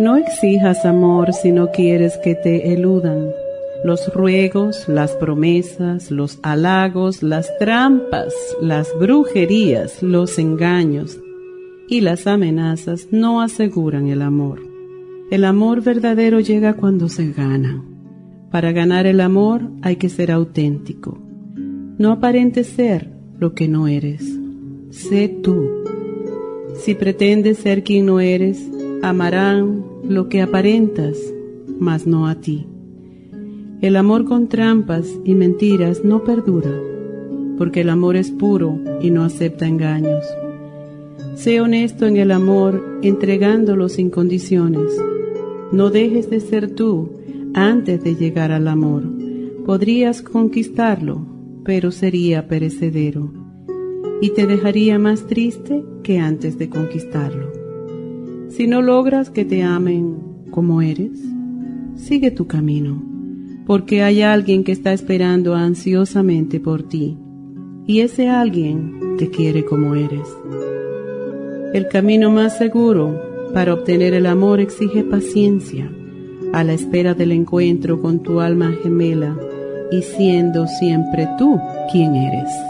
No exijas amor si no quieres que te eludan. Los ruegos, las promesas, los halagos, las trampas, las brujerías, los engaños y las amenazas no aseguran el amor. El amor verdadero llega cuando se gana. Para ganar el amor hay que ser auténtico. No aparentes ser lo que no eres. Sé tú. Si pretendes ser quien no eres, amarán lo que aparentas, mas no a ti. El amor con trampas y mentiras no perdura, porque el amor es puro y no acepta engaños. Sé honesto en el amor, entregándolo sin condiciones. No dejes de ser tú antes de llegar al amor. Podrías conquistarlo, pero sería perecedero, y te dejaría más triste que antes de conquistarlo. Si no logras que te amen como eres, sigue tu camino, porque hay alguien que está esperando ansiosamente por ti, y ese alguien te quiere como eres. El camino más seguro para obtener el amor exige paciencia, a la espera del encuentro con tu alma gemela y siendo siempre tú quien eres.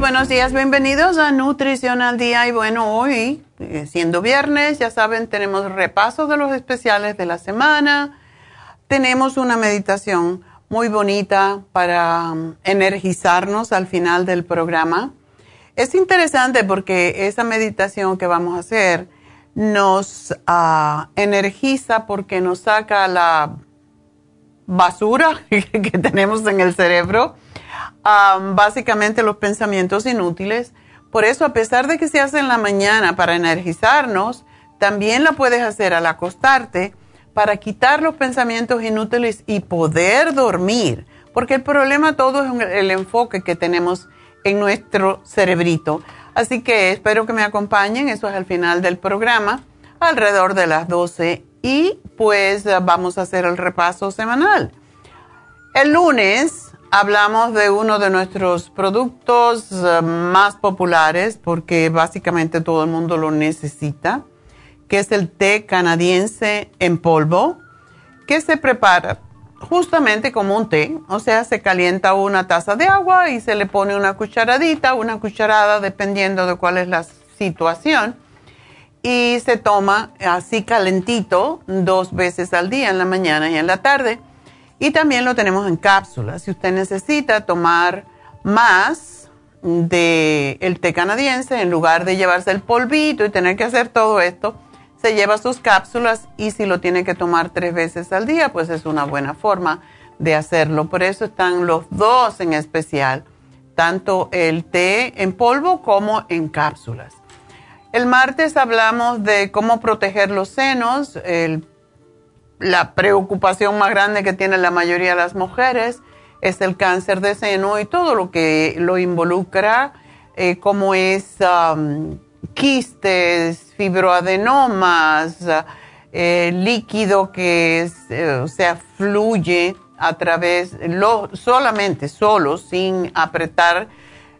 Buenos días, bienvenidos a Nutrición al Día. Y bueno, hoy, eh, siendo viernes, ya saben, tenemos repaso de los especiales de la semana. Tenemos una meditación muy bonita para um, energizarnos al final del programa. Es interesante porque esa meditación que vamos a hacer nos uh, energiza porque nos saca la basura que tenemos en el cerebro básicamente los pensamientos inútiles. Por eso, a pesar de que se hace en la mañana para energizarnos, también la puedes hacer al acostarte para quitar los pensamientos inútiles y poder dormir. Porque el problema todo es el enfoque que tenemos en nuestro cerebrito. Así que espero que me acompañen. Eso es al final del programa, alrededor de las 12. Y pues vamos a hacer el repaso semanal. El lunes hablamos de uno de nuestros productos eh, más populares porque básicamente todo el mundo lo necesita, que es el té canadiense en polvo, que se prepara justamente como un té, o sea, se calienta una taza de agua y se le pone una cucharadita, una cucharada, dependiendo de cuál es la situación, y se toma así calentito dos veces al día, en la mañana y en la tarde y también lo tenemos en cápsulas. Si usted necesita tomar más del el té canadiense, en lugar de llevarse el polvito y tener que hacer todo esto, se lleva sus cápsulas y si lo tiene que tomar tres veces al día, pues es una buena forma de hacerlo. Por eso están los dos en especial, tanto el té en polvo como en cápsulas. El martes hablamos de cómo proteger los senos. El la preocupación más grande que tiene la mayoría de las mujeres es el cáncer de seno y todo lo que lo involucra, eh, como es um, quistes, fibroadenomas, eh, líquido que eh, se fluye a través, lo, solamente, solo, sin apretar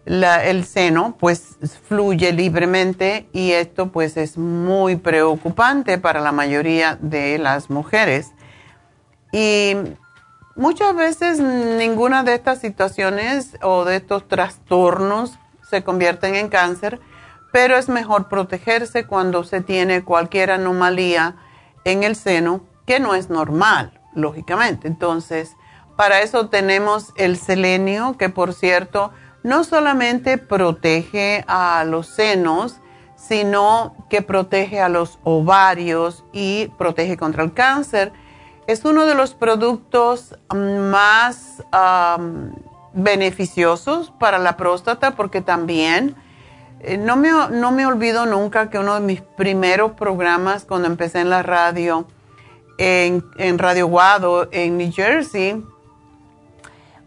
el seno pues fluye libremente y esto pues es muy preocupante para la mayoría de las mujeres. Y muchas veces ninguna de estas situaciones o de estos trastornos se convierten en cáncer, pero es mejor protegerse cuando se tiene cualquier anomalía en el seno que no es normal, lógicamente. Entonces, para eso tenemos el selenio, que por cierto, no solamente protege a los senos, sino que protege a los ovarios y protege contra el cáncer. Es uno de los productos más beneficiosos para la próstata porque también eh, no, me, no me olvido nunca que uno de mis primeros programas cuando empecé en la radio, en, en Radio Guado, en New Jersey,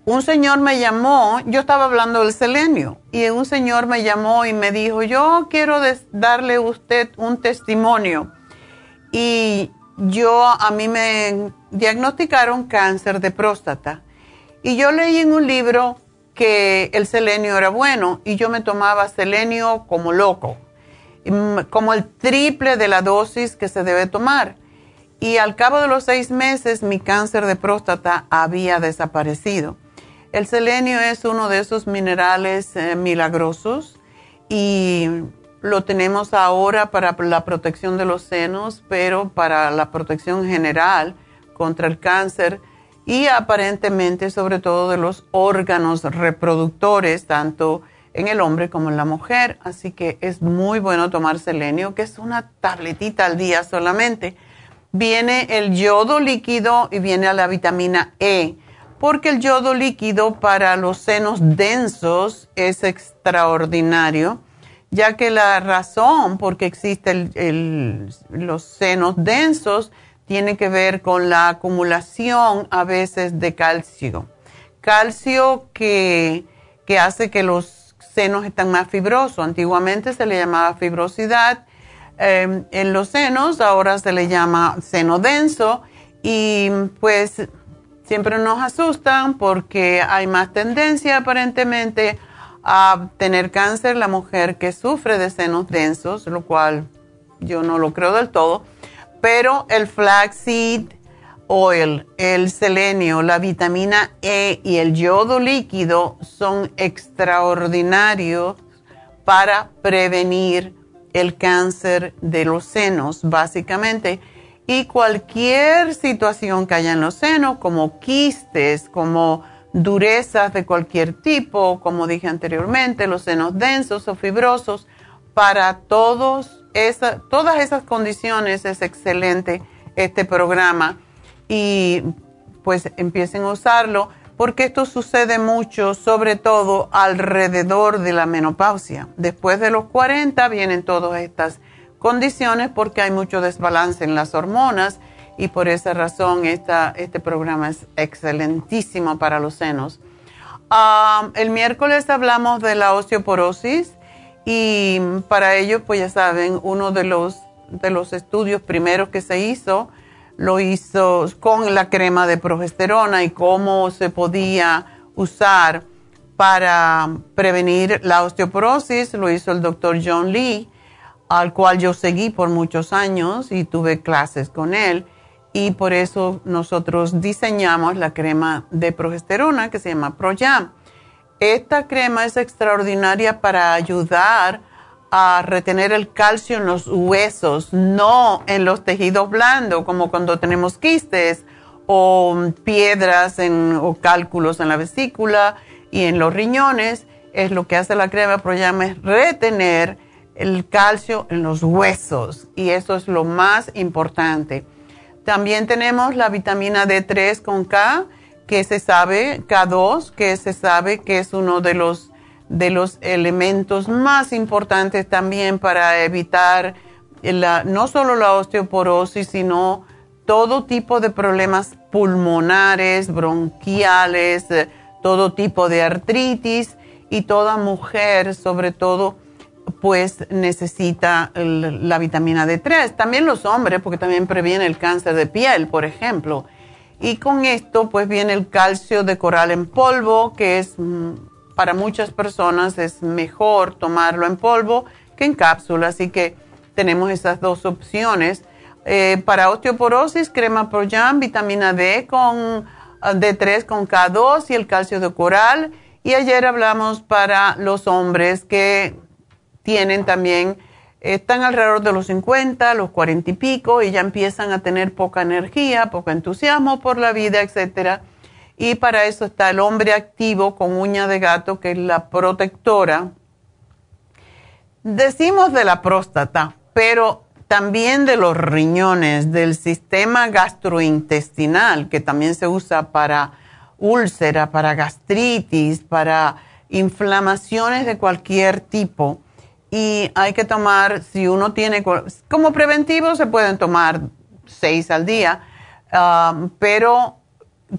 un señor me llamó, yo estaba hablando del selenio, y un señor me llamó y me dijo, yo quiero darle a usted un testimonio. Y yo, a mí me diagnosticaron cáncer de próstata. Y yo leí en un libro que el selenio era bueno y yo me tomaba selenio como loco, como el triple de la dosis que se debe tomar. Y al cabo de los seis meses mi cáncer de próstata había desaparecido. El selenio es uno de esos minerales eh, milagrosos y lo tenemos ahora para la protección de los senos, pero para la protección general contra el cáncer y aparentemente sobre todo de los órganos reproductores, tanto en el hombre como en la mujer. Así que es muy bueno tomar selenio, que es una tabletita al día solamente. Viene el yodo líquido y viene la vitamina E porque el yodo líquido para los senos densos es extraordinario, ya que la razón por qué existen los senos densos tiene que ver con la acumulación a veces de calcio. Calcio que, hace que los senos estén más fibrosos. Antiguamente se le llamaba fibrosidad em, en los senos, ahora se le llama seno denso y pues siempre nos asustan porque hay más tendencia aparentemente a tener cáncer la mujer que sufre de senos densos, lo cual yo no lo creo del todo, pero el flaxseed oil, el selenio, la vitamina E y el yodo líquido son extraordinarios para prevenir el cáncer de los senos, básicamente y cualquier situación que haya en los senos, como quistes, como durezas de cualquier tipo, como dije anteriormente, los senos densos o fibrosos, para todos todas esas condiciones es excelente este programa y pues empiecen a usarlo porque esto sucede mucho, sobre todo alrededor de la menopausia. Después de los 40 vienen todas estas condiciones porque hay mucho desbalance en las hormonas y por esa razón esta, este programa es excelentísimo para los senos. Ah, el miércoles hablamos de la osteoporosis y para ello, pues ya saben, uno de los, de los estudios primeros que se hizo, lo hizo con la crema de progesterona y cómo se podía usar para prevenir la osteoporosis lo hizo el doctor John Lee, al cual yo seguí por muchos años y tuve clases con él. Y por eso nosotros diseñamos la crema de progesterona que se llama ProYam. Esta crema es extraordinaria para ayudar a retener el calcio en los huesos, no en los tejidos blandos, como cuando tenemos quistes o piedras o cálculos en la vesícula y en los riñones. Es lo que hace la crema ProYam es retener el calcio en los huesos y eso es lo más importante. También tenemos la vitamina D3 con K, que se sabe, K2, que se sabe que es uno de los, de los elementos más importantes también para evitar la, no solo la osteoporosis, sino todo tipo de problemas pulmonares, bronquiales, todo tipo de artritis y toda mujer, sobre todo, pues necesita la vitamina D3. También los hombres, porque también previene el cáncer de piel, por ejemplo. Y con esto, pues viene el calcio de coral en polvo, que es mm, para muchas personas es mejor tomarlo en polvo que en cápsula. Así que tenemos esas dos opciones. Eh, para osteoporosis, crema Proyam, vitamina D con ah, D3 con K2 y el calcio de coral. Y ayer hablamos para los hombres que tienen también, están alrededor de los 50, los 40 y pico y ya empiezan a tener poca energía, poco entusiasmo por la vida, etc. Y para eso está el hombre activo con uña de gato, que es la protectora. Decimos de la próstata, pero también de los riñones, del sistema gastrointestinal, que también se usa para úlcera, para gastritis, para inflamaciones de cualquier tipo y hay que tomar, si uno tiene, como preventivo se pueden tomar seis al día, um, pero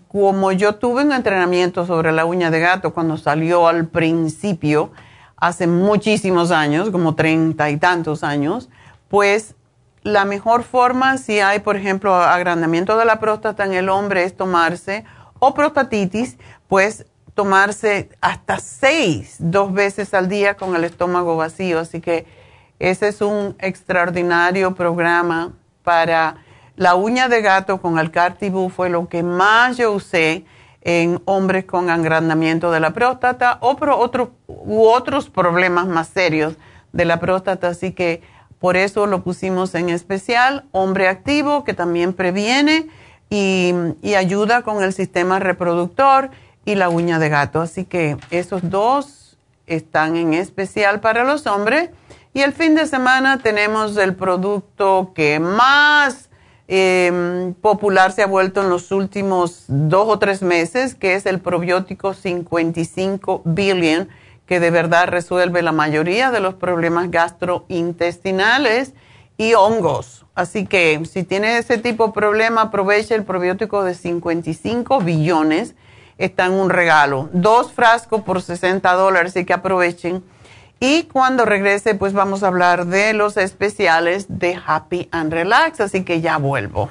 como yo tuve un entrenamiento sobre la uña de gato cuando salió al principio, hace muchísimos años, como treinta y tantos años, pues la mejor forma si hay, por ejemplo, agrandamiento de la próstata en el hombre es tomarse o prostatitis, pues tomarse hasta seis, dos veces al día con el estómago vacío. Así que ese es un extraordinario programa para la uña de gato con el cartibú. Fue lo que más yo usé en hombres con agrandamiento de la próstata o otros, u otros problemas más serios de la próstata. Así que por eso lo pusimos en especial. Hombre activo que también previene y ayuda con el sistema reproductor y la uña de gato. Así que esos dos están en especial para los hombres. Y el fin de semana tenemos el producto que más em, popular se ha vuelto en los últimos dos o tres meses, que es el probiótico 55 billion, que de verdad resuelve la mayoría de los problemas gastrointestinales y hongos. Así que si tiene ese tipo de problema, aproveche el probiótico de 55 billones está en un regalo. Dos frascos por 60 dólares, así que aprovechen. Y cuando regrese, pues vamos a hablar de los especiales de Happy and Relax, así que ya vuelvo.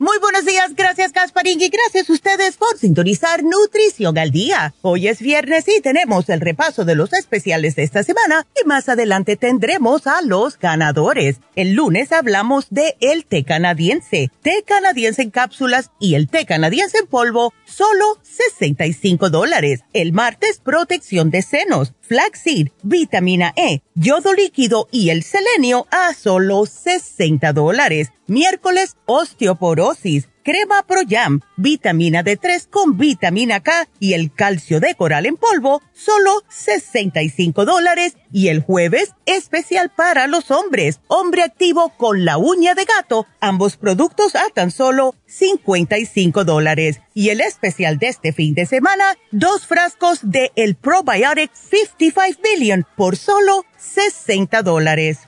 Muy buenos días, gracias Gasparín y gracias a ustedes por sintonizar Nutrición al Día. Hoy es viernes y tenemos el repaso de los especiales de esta semana y más adelante tendremos a los ganadores. El lunes hablamos de el té canadiense, té canadiense en cápsulas y el té canadiense en polvo, solo 65 dólares. El martes, protección de senos, flaxseed, vitamina E, yodo líquido y el selenio a solo 60 dólares. Miércoles, osteoporosis, crema Pro Jam, vitamina D3 con vitamina K y el calcio de coral en polvo, solo 65 dólares. Y el jueves, especial para los hombres, hombre activo con la uña de gato, ambos productos a tan solo 55 dólares. Y el especial de este fin de semana, dos frascos de el Probiotic 55 Billion por solo 60 dólares.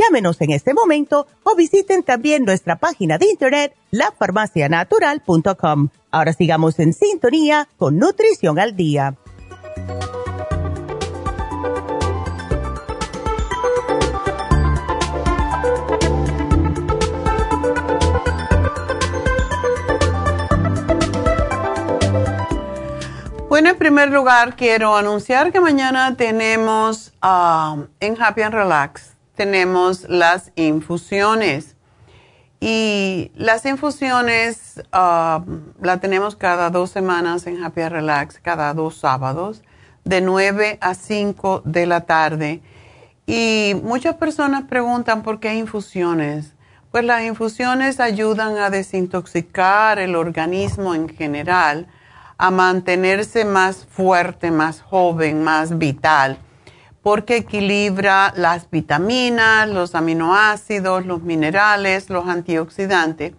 Llámenos en este momento o visiten también nuestra página de internet lafarmacianatural.com. Ahora sigamos en sintonía con Nutrición al Día. Bueno, en primer lugar quiero anunciar que mañana tenemos ah, en Happy and Relax tenemos las infusiones. Y las infusiones uh, la tenemos cada dos semanas en Happy Relax, cada dos sábados, de 9 a 5 de la tarde. Y muchas personas preguntan por qué infusiones. Pues las infusiones ayudan a desintoxicar el organismo en general, a mantenerse más fuerte, más joven, más vital porque equilibra las vitaminas, los aminoácidos, los minerales, los antioxidantes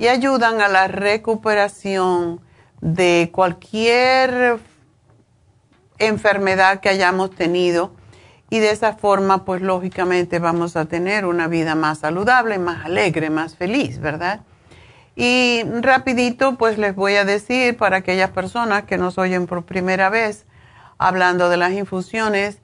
y ayudan a la recuperación de cualquier enfermedad que hayamos tenido y de esa forma pues lógicamente vamos a tener una vida más saludable, más alegre, más feliz, ¿verdad? Y rapidito pues les voy a decir para aquellas personas que nos oyen por primera vez hablando de las infusiones,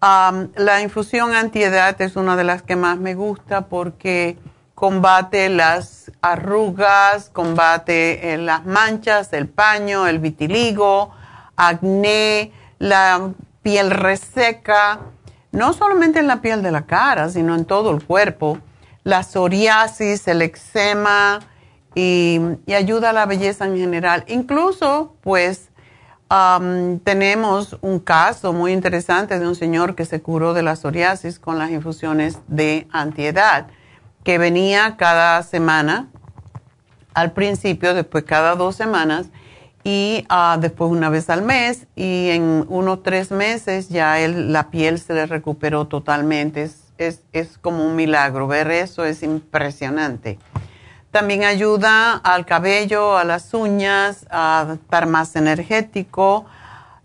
la infusión antiedad es una de las que más me gusta porque combate las arrugas, combate eh, las manchas, el paño, el vitiligo, acné, la piel reseca, no solamente en la piel de la cara, sino en todo el cuerpo, la psoriasis, el eczema y, y ayuda a la belleza en general. Incluso, pues, tenemos un caso muy interesante de un señor que se curó de la psoriasis con las infusiones de antiedad, que venía cada semana, al principio, después cada dos semanas y ah, después una vez al mes y en unos tres meses ya la piel se le recuperó totalmente. Es, es, es como un milagro, ver eso es impresionante. También ayuda al cabello, a las uñas, a estar más energético.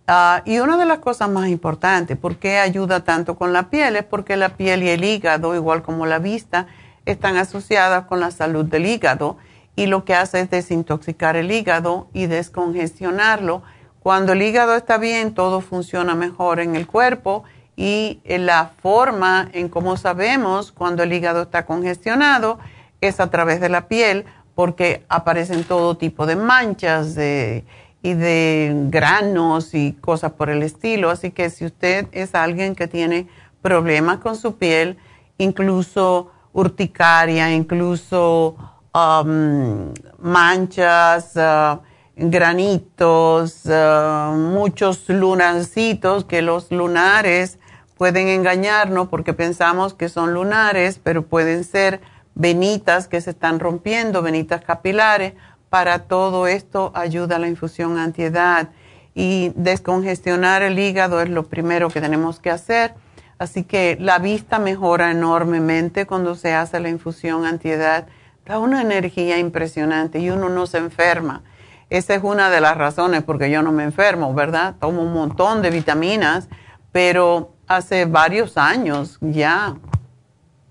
Ah, y una de las cosas más importantes, ¿por qué ayuda tanto con la piel? Es porque la piel y el hígado, igual como la vista, están asociadas con la salud del hígado y lo que hace es desintoxicar el hígado y descongestionarlo. Cuando el hígado está bien, todo funciona mejor en el cuerpo y la forma en cómo sabemos cuando el hígado está congestionado es a través de la piel porque aparecen todo tipo de manchas y de granos y cosas por el estilo. Así que si usted es alguien que tiene problemas con su piel, incluso urticaria, incluso um, manchas, uh, granitos, uh, muchos lunarcitos, que los lunares pueden engañarnos porque pensamos que son lunares, pero pueden ser venitas que se están rompiendo, venitas capilares. Para todo esto ayuda la infusión antiedad y descongestionar el hígado es lo primero que tenemos que hacer. Así que la vista mejora enormemente cuando se hace la infusión antiedad. Da una energía impresionante y uno no se enferma. Esa es una de las razones porque yo no me enfermo, ¿verdad? Tomo un montón de vitaminas, pero hace varios años ya,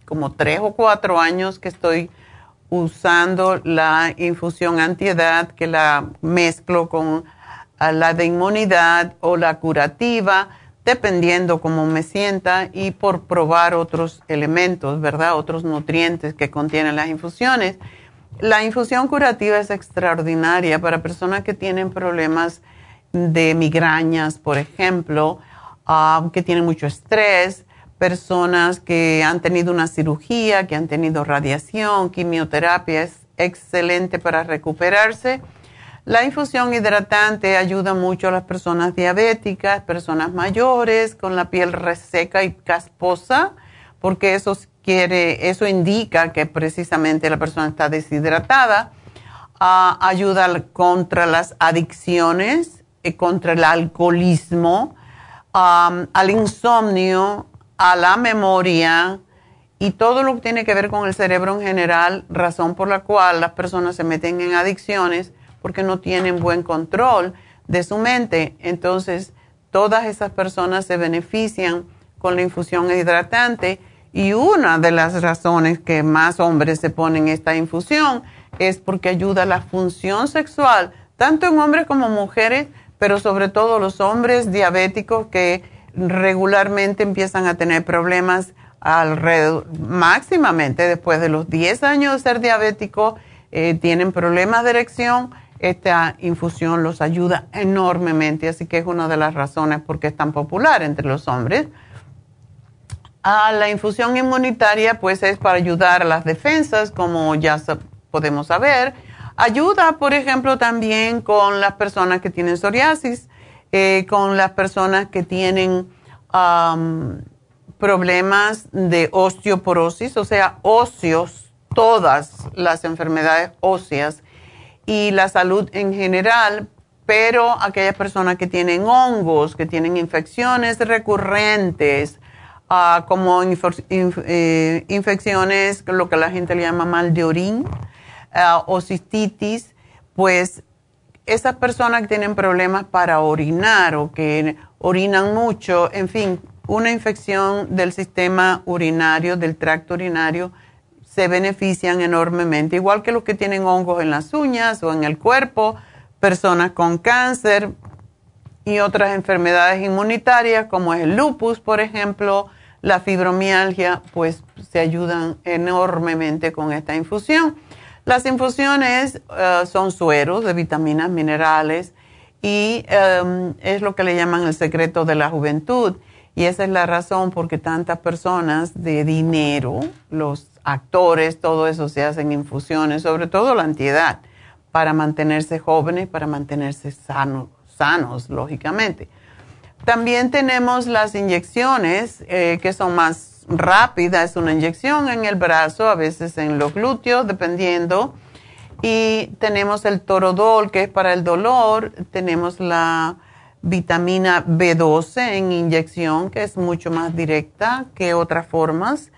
como tres o cuatro años que estoy usando la infusión antiedad, que la mezclo con ah, la de inmunidad o la curativa, dependiendo cómo me sienta y por probar otros elementos, ¿verdad? Otros nutrientes que contienen las infusiones. La infusión curativa es extraordinaria para personas que tienen problemas de migrañas, por ejemplo, Ah, que tienen mucho estrés, personas que han tenido una cirugía, que han tenido radiación, quimioterapia, es excelente para recuperarse. La infusión hidratante ayuda mucho a las personas diabéticas, personas mayores con la piel reseca y casposa, porque eso quiere, eso indica que precisamente la persona está deshidratada. Ah, ayuda contra las adicciones, eh, contra el alcoholismo, al insomnio, a la memoria y todo lo que tiene que ver con el cerebro en general, razón por la cual las personas se meten en adicciones porque no tienen buen control de su mente. Entonces, todas esas personas se benefician con la infusión hidratante y una de las razones que más hombres se ponen esta infusión es porque ayuda a la función sexual, tanto en hombres como mujeres, pero sobre todo los hombres diabéticos que regularmente empiezan a tener problemas alrededor, máximamente después de los 10 años de ser diabéticos, eh, tienen problemas de erección, esta infusión los ayuda enormemente, así que es una de las razones por qué es tan popular entre los hombres. a la infusión inmunitaria, pues es para ayudar a las defensas, como ya podemos saber. Ayuda, por ejemplo, también con las personas que tienen psoriasis, eh, con las personas que tienen problemas de osteoporosis, o sea, óseos, todas las enfermedades óseas y la salud en general, pero aquellas personas que tienen hongos, que tienen infecciones recurrentes, ah, como eh, infecciones, lo que la gente le llama mal de orín, uh, o cistitis, pues esas personas que tienen problemas para orinar o que orinan mucho, en fin, una infección del sistema urinario, del tracto urinario, se benefician enormemente, igual que los que tienen hongos en las uñas o en el cuerpo, personas con cáncer y otras enfermedades inmunitarias como es el lupus, por ejemplo, la fibromialgia, pues se ayudan enormemente con esta infusión. Las infusiones eh, son sueros de vitaminas, minerales y em, es lo que le llaman el secreto de la juventud. Y esa es la razón por qué tantas personas de dinero, los actores, todo eso se hacen infusiones, sobre todo la antiedad, para mantenerse jóvenes, para mantenerse sanos, sanos, lógicamente. También tenemos las inyecciones eh, que son más rápida, es una inyección en el brazo, a veces en los glúteos, dependiendo. Y tenemos el torodol, que es para el dolor. Tenemos la vitamina B12 en inyección, que es mucho más directa que otras formas.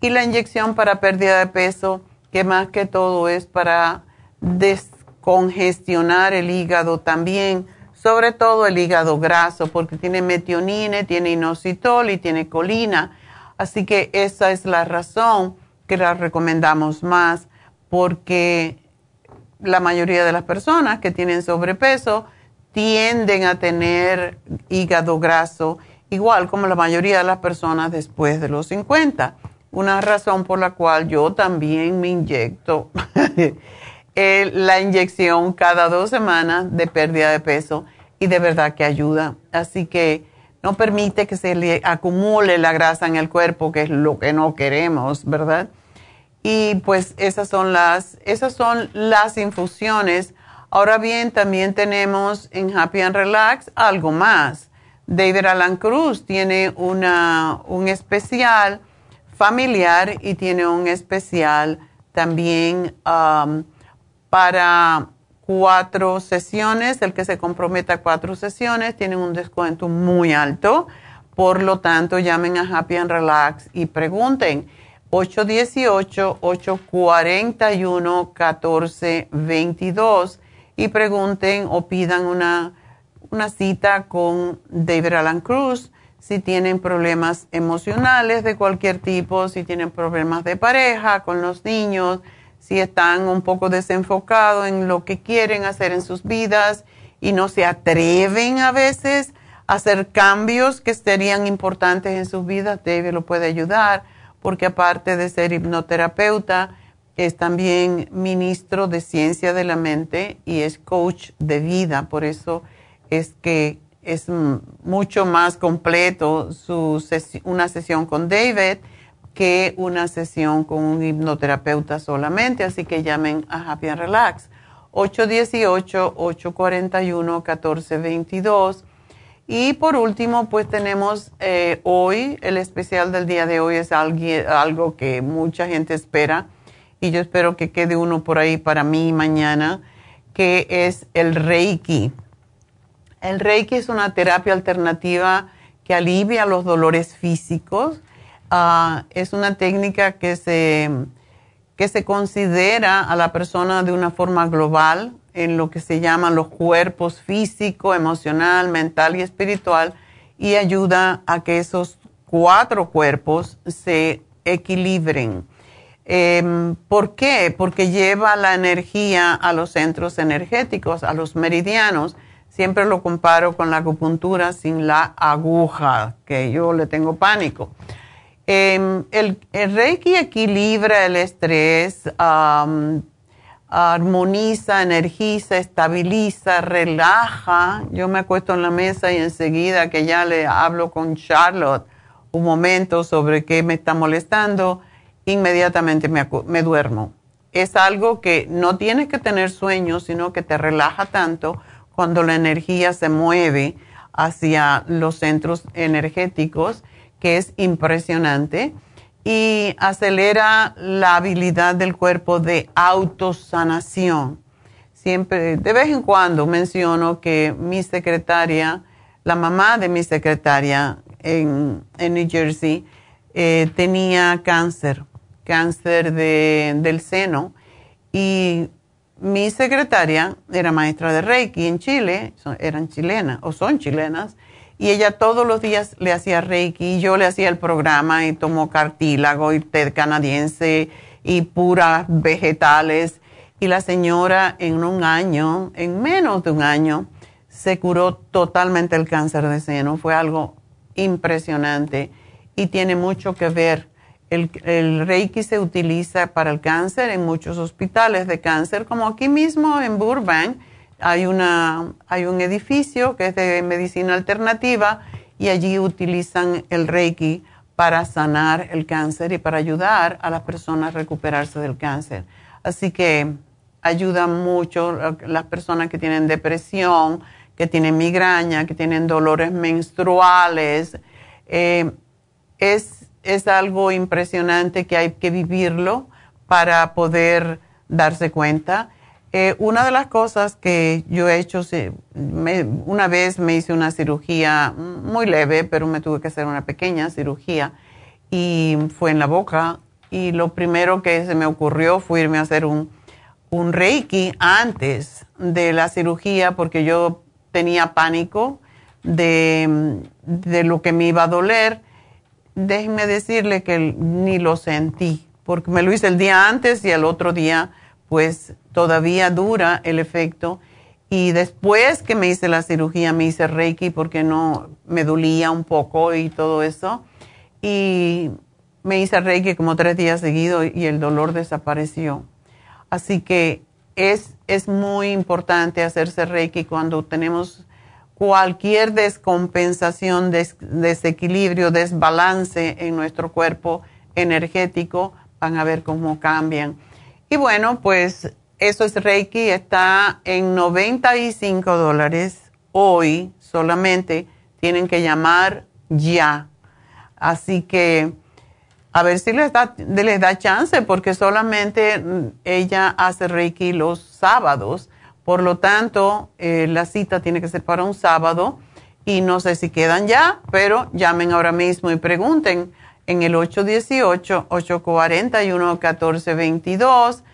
Y la inyección para pérdida de peso, que más que todo es para descongestionar el hígado también, sobre todo el hígado graso, porque tiene metionine, tiene inositol y tiene colina Así que esa es la razón que la recomendamos más, porque la mayoría de las personas que tienen sobrepeso tienden a tener hígado graso igual como la mayoría de las personas después de los 50. Una razón por la cual yo también me inyecto la inyección cada dos semanas de pérdida de peso y de verdad que ayuda. Así que no permite que se le acumule la grasa en el cuerpo, que es lo que no queremos, ¿verdad? Y pues esas son las, esas son las infusiones. Ahora bien, también tenemos en Happy and Relax algo más. David Alan Cruz tiene una, un especial familiar y tiene un especial también um, para cuatro sesiones. El que se comprometa a cuatro sesiones tiene un descuento muy alto. Por lo tanto, llamen a Happy and Relax y pregunten. 818-841-1422 y pregunten o pidan una, una cita con David Alan Cruz si tienen problemas emocionales de cualquier tipo, si tienen problemas de pareja con los niños, si están un poco desenfocados en lo que quieren hacer en sus vidas y no se atreven a veces a hacer cambios que serían importantes en sus vidas, David lo puede ayudar porque aparte de ser hipnoterapeuta, es también ministro de ciencia de la mente y es coach de vida. Por eso es que es mucho más completo su una sesión con David que una sesión con un hipnoterapeuta solamente. Así que llamen a Happy and Relax. 818-841-1422 y por último, pues tenemos eh, hoy, el especial del día de hoy es algo, que mucha gente espera y yo espero que quede uno por ahí para mí mañana, que es el Reiki. El Reiki es una terapia alternativa que alivia los dolores físicos. Ah, es una técnica que se, que se considera a la persona de una forma global en lo que se llaman los cuerpos físico, emocional, mental y espiritual y ayuda a que esos cuatro cuerpos se equilibren. Em, ¿Por qué? Porque lleva la energía a los centros energéticos, a los meridianos. Siempre lo comparo con la acupuntura sin la aguja, que yo le tengo pánico. Em, el, Reiki equilibra el estrés, armoniza, energiza, estabiliza, relaja. Yo me acuesto en la mesa y enseguida que ya le hablo con Charlotte un momento sobre qué me está molestando, inmediatamente me, me duermo. Es algo que no tienes que tener sueño, sino que te relaja tanto cuando la energía se mueve hacia los centros energéticos, que es impresionante y acelera la habilidad del cuerpo de autosanación. Siempre, de vez en cuando menciono que mi secretaria, la mamá de mi secretaria en, New Jersey, eh, tenía cáncer, cáncer del seno, y mi secretaria era maestra de Reiki en Chile, eran chilenas o son chilenas, y ella todos los días le hacía reiki y yo le hacía el programa y tomó cartílago y té canadiense y puras vegetales y la señora en un año, en menos de un año, se curó totalmente el cáncer de seno. Fue algo impresionante y tiene mucho que ver. El, el, Reiki se utiliza para el cáncer en muchos hospitales de cáncer, como aquí mismo en Burbank hay, una, hay un edificio que es de medicina alternativa y allí utilizan el Reiki para sanar el cáncer y para ayudar a las personas a recuperarse del cáncer. Así que ayuda mucho a las personas que tienen depresión, que tienen migraña, que tienen dolores menstruales. Eh, es, es algo impresionante que hay que vivirlo para poder darse cuenta. Eh, una de las cosas que yo he hecho, una vez me hice una cirugía muy leve, pero me tuve que hacer una pequeña cirugía y fue en la boca. Y lo primero que se me ocurrió fue irme a hacer un, un reiki antes de la cirugía porque yo tenía pánico de, de lo que me iba a doler. Déjenme decirle que ni lo sentí porque me lo hice el día antes y el otro día pues todavía dura el efecto Y después que me hice la cirugía, me hice Reiki porque no me dolía un poco y todo eso. Y me hice Reiki como tres días seguidos y el dolor desapareció. Así que es, es muy importante hacerse Reiki cuando tenemos cualquier descompensación, desequilibrio, desbalance en nuestro cuerpo energético, van a ver cómo cambian. Y bueno, pues eso es Reiki, está en 95 dólares hoy solamente. Tienen que llamar ya. Así que a ver si les da, chance, porque solamente mm, ella hace Reiki los sábados. Por lo tanto, eh, la cita tiene que ser para un sábado y no sé si quedan ya, pero llamen ahora mismo y pregunten en el 818-841-1422.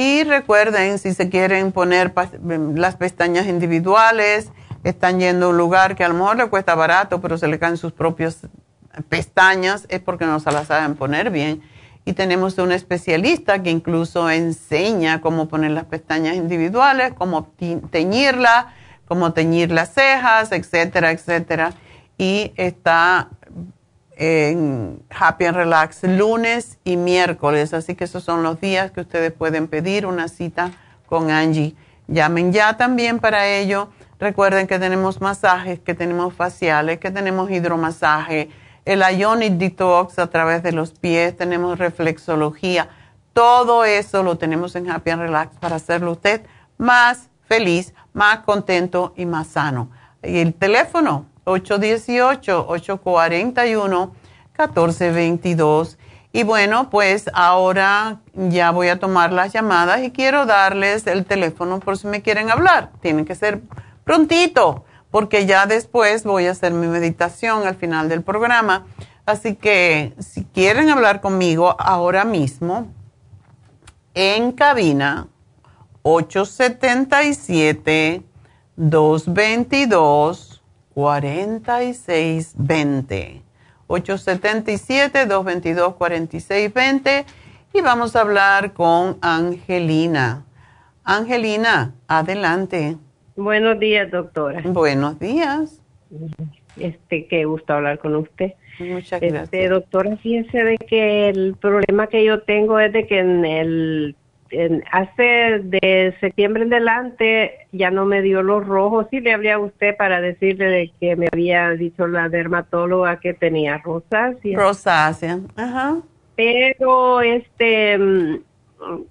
Y recuerden, si se quieren poner mm, las pestañas individuales, están yendo a un lugar que a lo mejor le cuesta barato, pero se le caen sus propios pestañas es porque no se las saben poner bien. Y tenemos un especialista que incluso enseña cómo poner las pestañas individuales, cómo teñirlas, cómo teñir las cejas, etcétera, etcétera. Y está en Happy and Relax lunes y miércoles. Así que esos son los días que ustedes pueden pedir una cita con Angie. Llamen ya también para ello. Recuerden que tenemos masajes, que tenemos faciales, que tenemos hidromasaje el Ionic Detox a través de los pies, tenemos reflexología. Todo eso lo tenemos en Happy and Relax para hacerlo usted más feliz, más contento y más sano. Y el teléfono 818-841-1422. Y bueno, pues ahora ya voy a tomar las llamadas y quiero darles el teléfono por si me quieren hablar. Tienen que ser prontito porque ya después voy a hacer mi meditación al final del programa. Así que si quieren hablar conmigo ahora mismo, en cabina 877-222-4620. 877-222-4620 y vamos a hablar con Angelina. Angelina, adelante. Buenos días, doctora. Buenos días. Este, qué gusto hablar con usted. Muchas este, gracias. doctora, fíjese de que el problema que yo tengo es de que en el hace de septiembre en adelante ya no me dio los rojos. Sí le hablé a usted para decirle de que me había dicho la dermatóloga que tenía rosácea. Rosácea, ajá. Pero este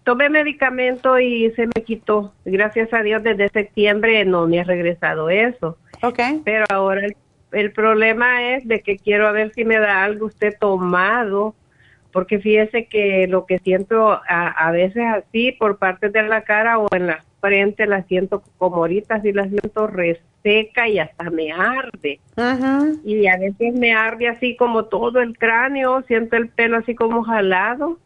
tomé medicamento y se me quitó. Gracias a Dios desde septiembre no me ha regresado eso. Okay. Pero ahora el, problema es de que quiero ver si me da algo usted tomado, porque fíjese que lo que siento a, a veces así por parte de la cara o en la frente la siento como ahorita, así la siento reseca y hasta me arde. Y a veces me arde así como todo el cráneo, siento el pelo así como jalado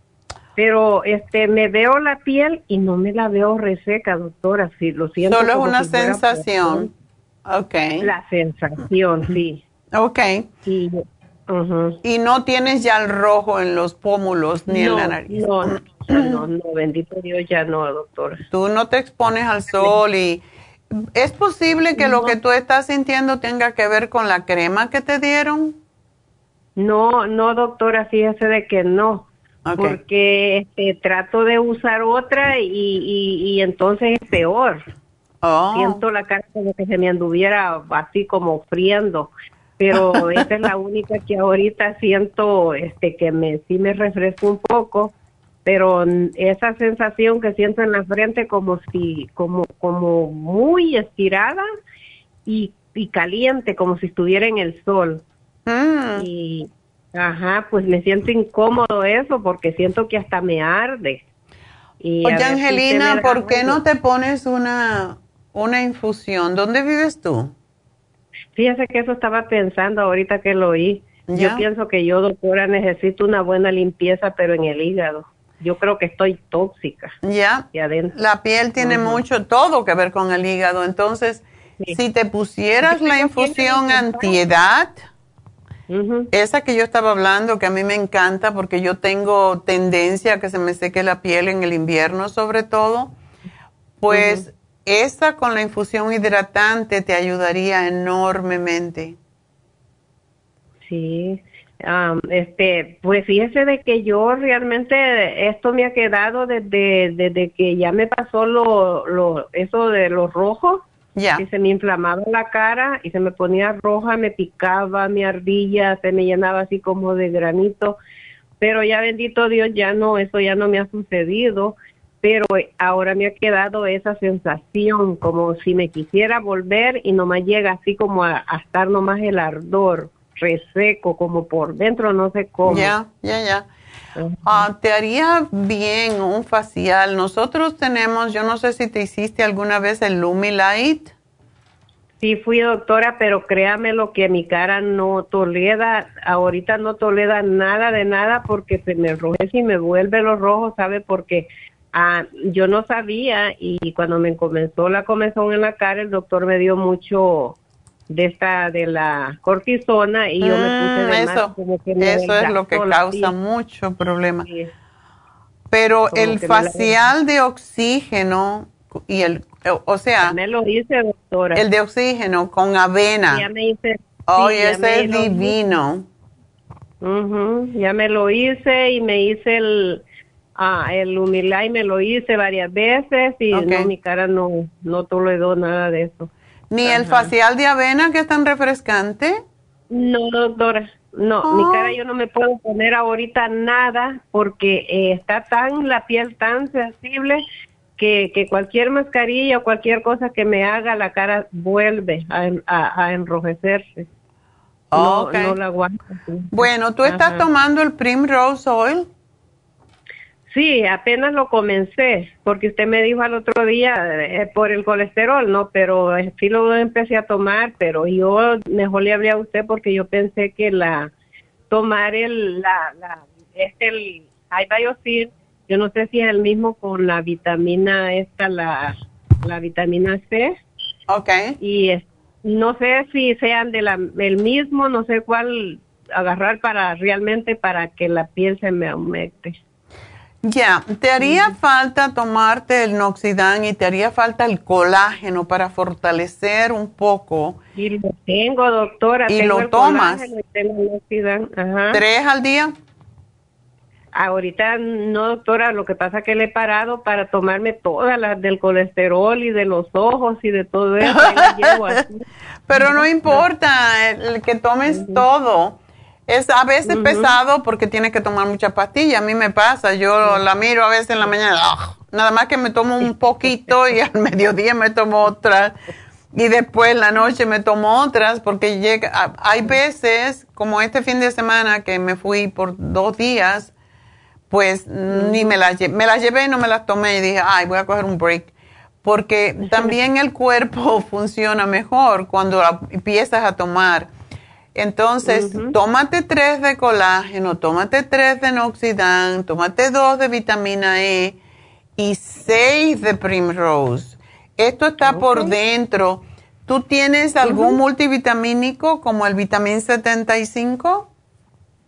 pero este me veo la piel y no me la veo reseca, doctora, sí, lo siento. Solo es una sensación. Okay. La sensación, sí. Okay. Y, y no tienes ya el rojo en los pómulos ni en la nariz. No, no, no, bendito Dios, ya no, doctora. Tú no te expones al sol y ¿es posible que lo que tú estás sintiendo tenga que ver con la crema que te dieron? No, no, doctora, fíjese de que no porque este, trato de usar otra y, y, entonces es peor. Oh. Siento la cara como que se me anduviera así como friendo, pero esa es la única que ahorita siento este que me sí me refresco un poco, pero esa sensación que siento en la frente como si como como muy estirada y, y caliente como si estuviera en el sol. Mm. Y Ajá, pues me siento incómodo eso porque siento que hasta me arde. Y Oye, Angelina, ¿por qué no te pones una, una infusión? ¿Dónde vives tú? Fíjese que eso estaba pensando ahorita que lo oí. Yo pienso que yo, doctora, necesito una buena limpieza, pero en el hígado. Yo creo que estoy tóxica. Ya. La piel tiene mucho, todo que ver con el hígado. Entonces, si te pusieras la infusión antiedad esa que yo estaba hablando, que a mí me encanta porque yo tengo tendencia a que se me seque la piel en el invierno sobre todo, pues esta con la infusión hidratante te ayudaría enormemente. Sí, este, pues fíjese de que yo realmente esto me ha quedado desde, desde que ya me pasó lo, lo, eso de los rojos. Ya. Y se me inflamaba la cara y se me ponía roja, me picaba, mi ardilla, se me llenaba así como de granito. Pero ya bendito Dios, ya no, eso ya no me ha sucedido. Pero ahora me ha quedado esa sensación como si me quisiera volver y no me llega así como a, a estar nomás el ardor reseco, como por dentro, no sé cómo. Ya, ya, ya. Ah, te haría bien un facial. Nosotros tenemos, yo no sé si te hiciste alguna vez el Lumilight. Sí, fui doctora, pero créame lo que mi cara no tolera, ahorita no tolera nada de nada porque se me enrojece y me vuelve los rojos, ¿sabe? Porque ah, yo no sabía y cuando me comenzó la comezón en la cara, el doctor me dio mucho de esta de la cortisona y yo me puse de Mm, eso, como que me eso es lo que causa mucho problema. Pero Como el facial de oxígeno y el, o sea, me lo hice doctora el de oxígeno con avena. ya me hice sí, ya ese es hice. divino. Ya me lo hice y me hice el ah, el Humilay me lo hice varias veces y Ok. no mi cara no no toleró nada de eso Ni el facial de avena que es tan refrescante. no doctora no Oh. mi cara yo no me puedo poner ahorita nada porque eh, está tan la piel tan sensible que, que cualquier mascarilla o cualquier cosa que me haga la cara vuelve a, a, a enrojecerse no, Ok. no la aguanto. Bueno, tú estás tomando el Primrose Oil. Sí, apenas lo comencé, porque usted me dijo al otro día eh, por el colesterol, ¿no? Pero eh, sí lo empecé a tomar, pero yo mejor le hablé a usted porque yo pensé que la tomar el, la, la, este, el yo no sé si es el mismo con la vitamina esta, la, la vitamina C, Ok. y es- no sé si sean de la, el mismo, no sé cuál agarrar para realmente para que la piel se me aumente. Ya, te haría falta tomarte el Noxidan y te haría falta el colágeno para fortalecer un poco. Y lo tengo, doctora. ¿Y tengo lo el tomas? colágeno y tengo el Oxidan. Ajá. ¿Tres al día? Ahorita no, doctora, lo que pasa es que le he parado para tomarme todas las del colesterol y de los ojos y de todo eso. Pero no importa el, el que tomes todo. Es a veces pesado porque tienes que tomar mucha pastilla. A mí me pasa, yo la miro a veces en la mañana, ¡ah! nada más que me tomo un poquito y al mediodía me tomo otras. Y después en la noche me tomo otras porque llega, hay veces, como este fin de semana que me fui por dos días, pues ni me las, lle- me las llevé y no me las tomé y dije, ay, voy a coger un break. Porque también el cuerpo funciona mejor cuando empiezas a tomar. Entonces, tómate tres de colágeno, tómate tres de Noxidan, tómate dos de vitamina E y seis de Primrose. Esto está por dentro. ¿Tú tienes algún multivitamínico como el vitamin 75?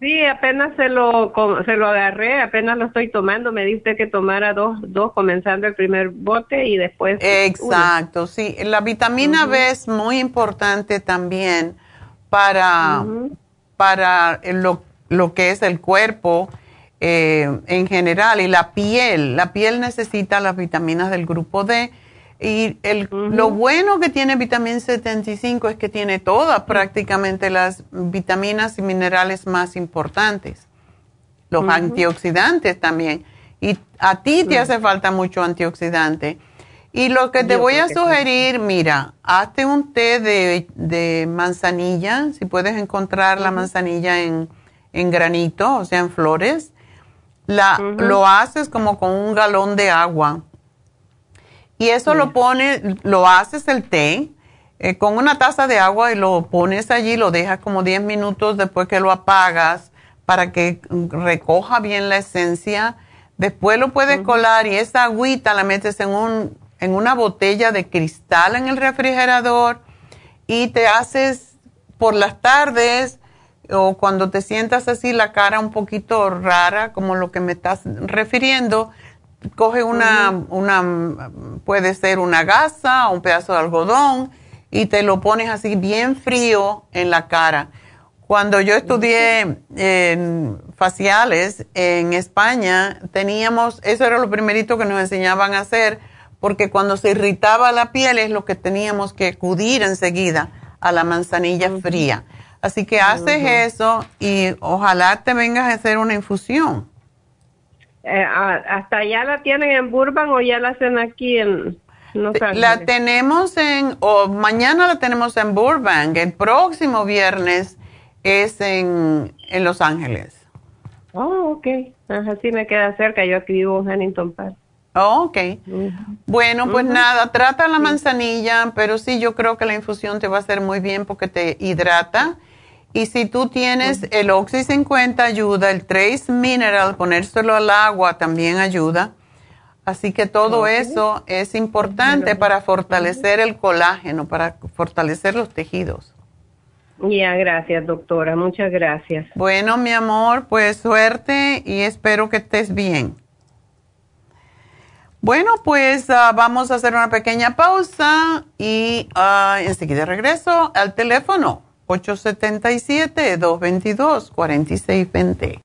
Sí, apenas se lo, se lo agarré, apenas lo estoy tomando. Me diste que tomara dos, dos comenzando el primer bote y después. uno. Exacto, sí. La vitamina B es muy importante también para, para lo, lo que es el cuerpo eh, en general y la piel. La piel necesita las vitaminas del grupo D. Y el, lo bueno que tiene vitamina 75 es que tiene todas prácticamente las vitaminas y minerales más importantes. Los antioxidantes también. Y a ti te hace falta mucho antioxidante. Y lo que te Yo voy a sí. sugerir, mira, hazte un té de, de manzanilla, si puedes encontrar la manzanilla en, en granito, o sea, en flores. La, Lo haces como con un galón de agua. Y eso lo pones, lo haces el té eh, con una taza de agua y lo pones allí, lo dejas como 10 minutos después que lo apagas para que recoja bien la esencia. Después lo puedes colar y esa agüita la metes en, un, en una botella de cristal en el refrigerador y te haces por las tardes o cuando te sientas así la cara un poquito rara, como lo que me estás refiriendo, coge una, una, puede ser una gasa o un pedazo de algodón y te lo pones así bien frío en la cara. Cuando yo estudié en faciales en España, teníamos, eso era lo primerito que nos enseñaban a hacer, porque cuando se irritaba la piel es lo que teníamos que acudir enseguida a la manzanilla fría. Así que haces eso y ojalá te vengas a hacer una infusión. Eh, ¿Hasta allá la tienen en Burbank o ya la hacen aquí en Los Ángeles? La tenemos en, o mañana la tenemos en Burbank, el próximo viernes es en, en Los Ángeles. Oh, ok. Así me queda cerca, yo aquí vivo en Huntington Park. Oh, ok. Bueno, pues nada, trata la manzanilla, pero sí, yo creo que la infusión te va a hacer muy bien porque te hidrata y si tú tienes el Oxy 50 ayuda, el Trace Mineral, ponérselo al agua también ayuda. Así que todo eso es importante para fortalecer el colágeno, para fortalecer los tejidos. Ya, gracias, doctora. Muchas gracias. Bueno, mi amor, pues suerte y espero que estés bien. Bueno, pues uh, vamos a hacer una pequeña pausa y uh, enseguida regreso al teléfono 877-222-4620.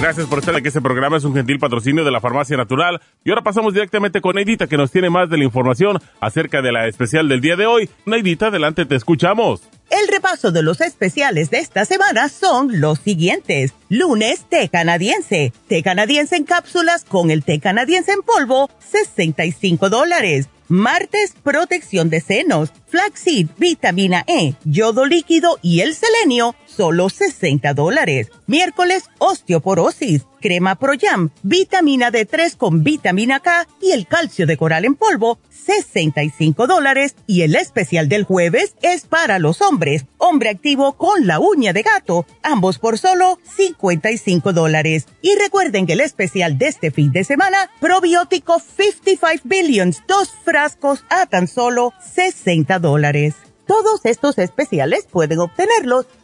Gracias por estar aquí. Este programa es un gentil patrocinio de la Farmacia Natural. Y ahora pasamos directamente con Neidita, que nos tiene más de la información acerca de la especial del día de hoy. Neidita, adelante, te escuchamos. El repaso de los especiales de esta semana son los siguientes. Lunes, té canadiense. Té canadiense en cápsulas con el té canadiense en polvo, 65 dólares. Martes, protección de senos, flaxseed, vitamina E, yodo líquido y el selenio, solo 60 dólares. Miércoles, osteoporosis, crema Proyam, vitamina D3 con vitamina K y el calcio de coral en polvo, 65 dólares. Y el especial del jueves es para los hombres, hombre activo con la uña de gato, ambos por solo 55 dólares. Y recuerden que el especial de este fin de semana, probiótico 55 billions, dos frascos a tan solo 60 dólares. Todos estos especiales pueden obtenerlos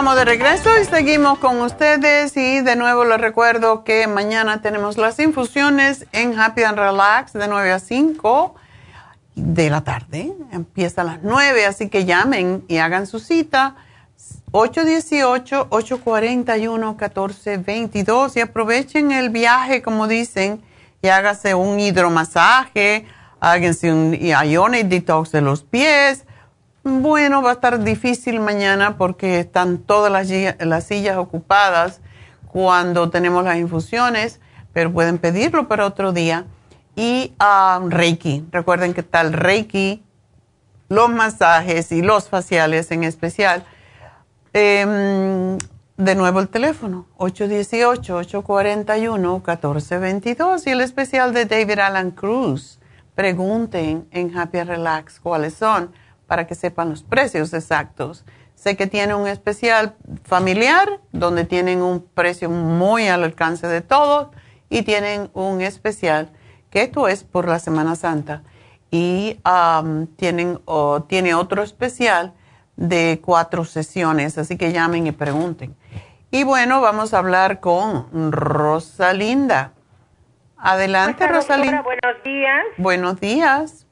Estamos de regreso y seguimos con ustedes y de nuevo les recuerdo que mañana tenemos las infusiones en Happy and Relax de 9 a 5 de la tarde. Empieza a las 9, así que llamen y hagan su cita. 818-841-1422 y aprovechen el viaje, como dicen, y hágase un hidromasaje, háganse un ionic detox de los pies. Bueno, va a estar difícil mañana porque están todas las, las sillas ocupadas cuando tenemos las infusiones, pero pueden pedirlo para otro día y um, Reiki. Recuerden que tal Reiki, los masajes y los faciales en especial. Em, de nuevo el teléfono, 818-841-1422 y el especial de David Alan Cruz. Pregunten en Happy Relax cuáles son para que sepan los precios exactos. Sé que tiene un especial familiar donde tienen un precio muy al alcance de todos y tienen un especial que esto es por la Semana Santa. Y tienen, tiene otro especial de cuatro sesiones, así que llamen y pregunten. Y bueno, vamos a hablar con Rosalinda. Adelante, Rosalinda. buenos días. Buenos días.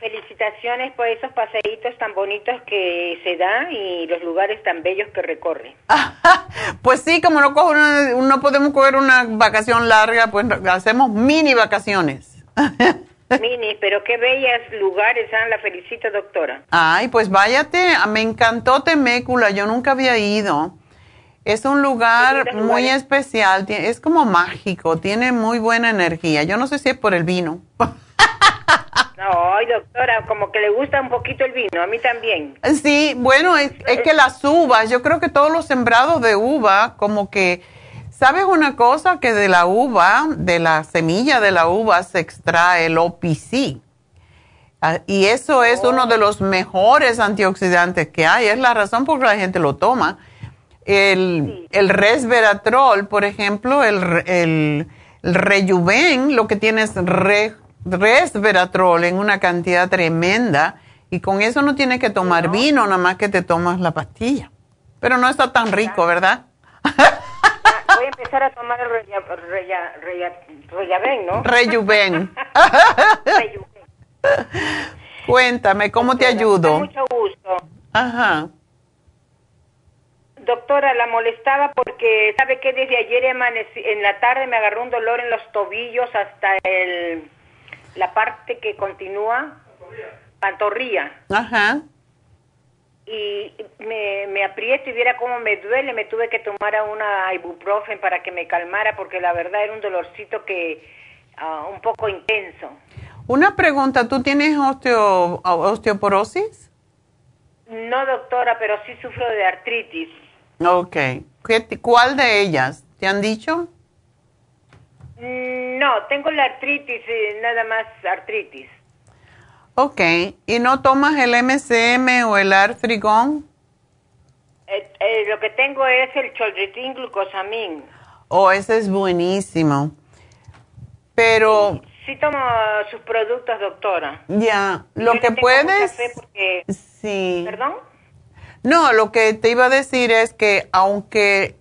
Felicitaciones por esos paseitos tan bonitos que se da y los lugares tan bellos que recorre. pues sí, como no, no podemos coger una vacación larga, pues hacemos mini vacaciones. mini, pero qué bellos lugares, ¿ah? la felicito, doctora. Ay, pues váyate, me encantó Temécula, yo nunca había ido. Es un lugar muy especial, es como mágico, tiene muy buena energía. Yo no sé si es por el vino. No, doctora, como que le gusta un poquito el vino, a mí también. Sí, bueno, es, que las uvas, yo creo que todos los sembrados de uva, como que, ¿sabes una cosa? Que de la uva, de la semilla de la uva se extrae el OPC. Ah, y eso es uno de los mejores antioxidantes que hay, es la razón por la gente lo toma. El, el resveratrol, por ejemplo, el, el, el rejuven, lo que tiene es re, resveratrol en una cantidad tremenda y con eso no tienes que tomar vino, nada más que te tomas la pastilla. Pero no está tan rico, ¿verdad? Voy a empezar a tomar el Reyaven, ¿no? Rejuven. Cuéntame, ¿cómo te ayudo? Mucho gusto. Ajá. Doctora, la molestaba porque, ¿sabe qué? Desde ayer en la tarde me agarró un dolor en los tobillos hasta el la parte que continúa, pantorrilla. Ajá. Y me, me aprieto y viera cómo me duele, me tuve que tomar una ibuprofen para que me calmara porque la verdad era un dolorcito que uh, un poco intenso. Una pregunta, ¿tú tienes osteo, osteoporosis? No, doctora, pero sí sufro de artritis. Ok. ¿Cuál de ellas? ¿Te han dicho? Mm, no, tengo la artritis, eh, nada más artritis. Ok, ¿y no tomas el MCM o el Artrigón? Eh, eh, lo que tengo es el cholritin glucosamín. Oh, ese es buenísimo. Pero... Sí, tomo sus productos, doctora. Ya, lo que puedes... Sí. ¿Perdón? No, lo que te iba a decir es que aunque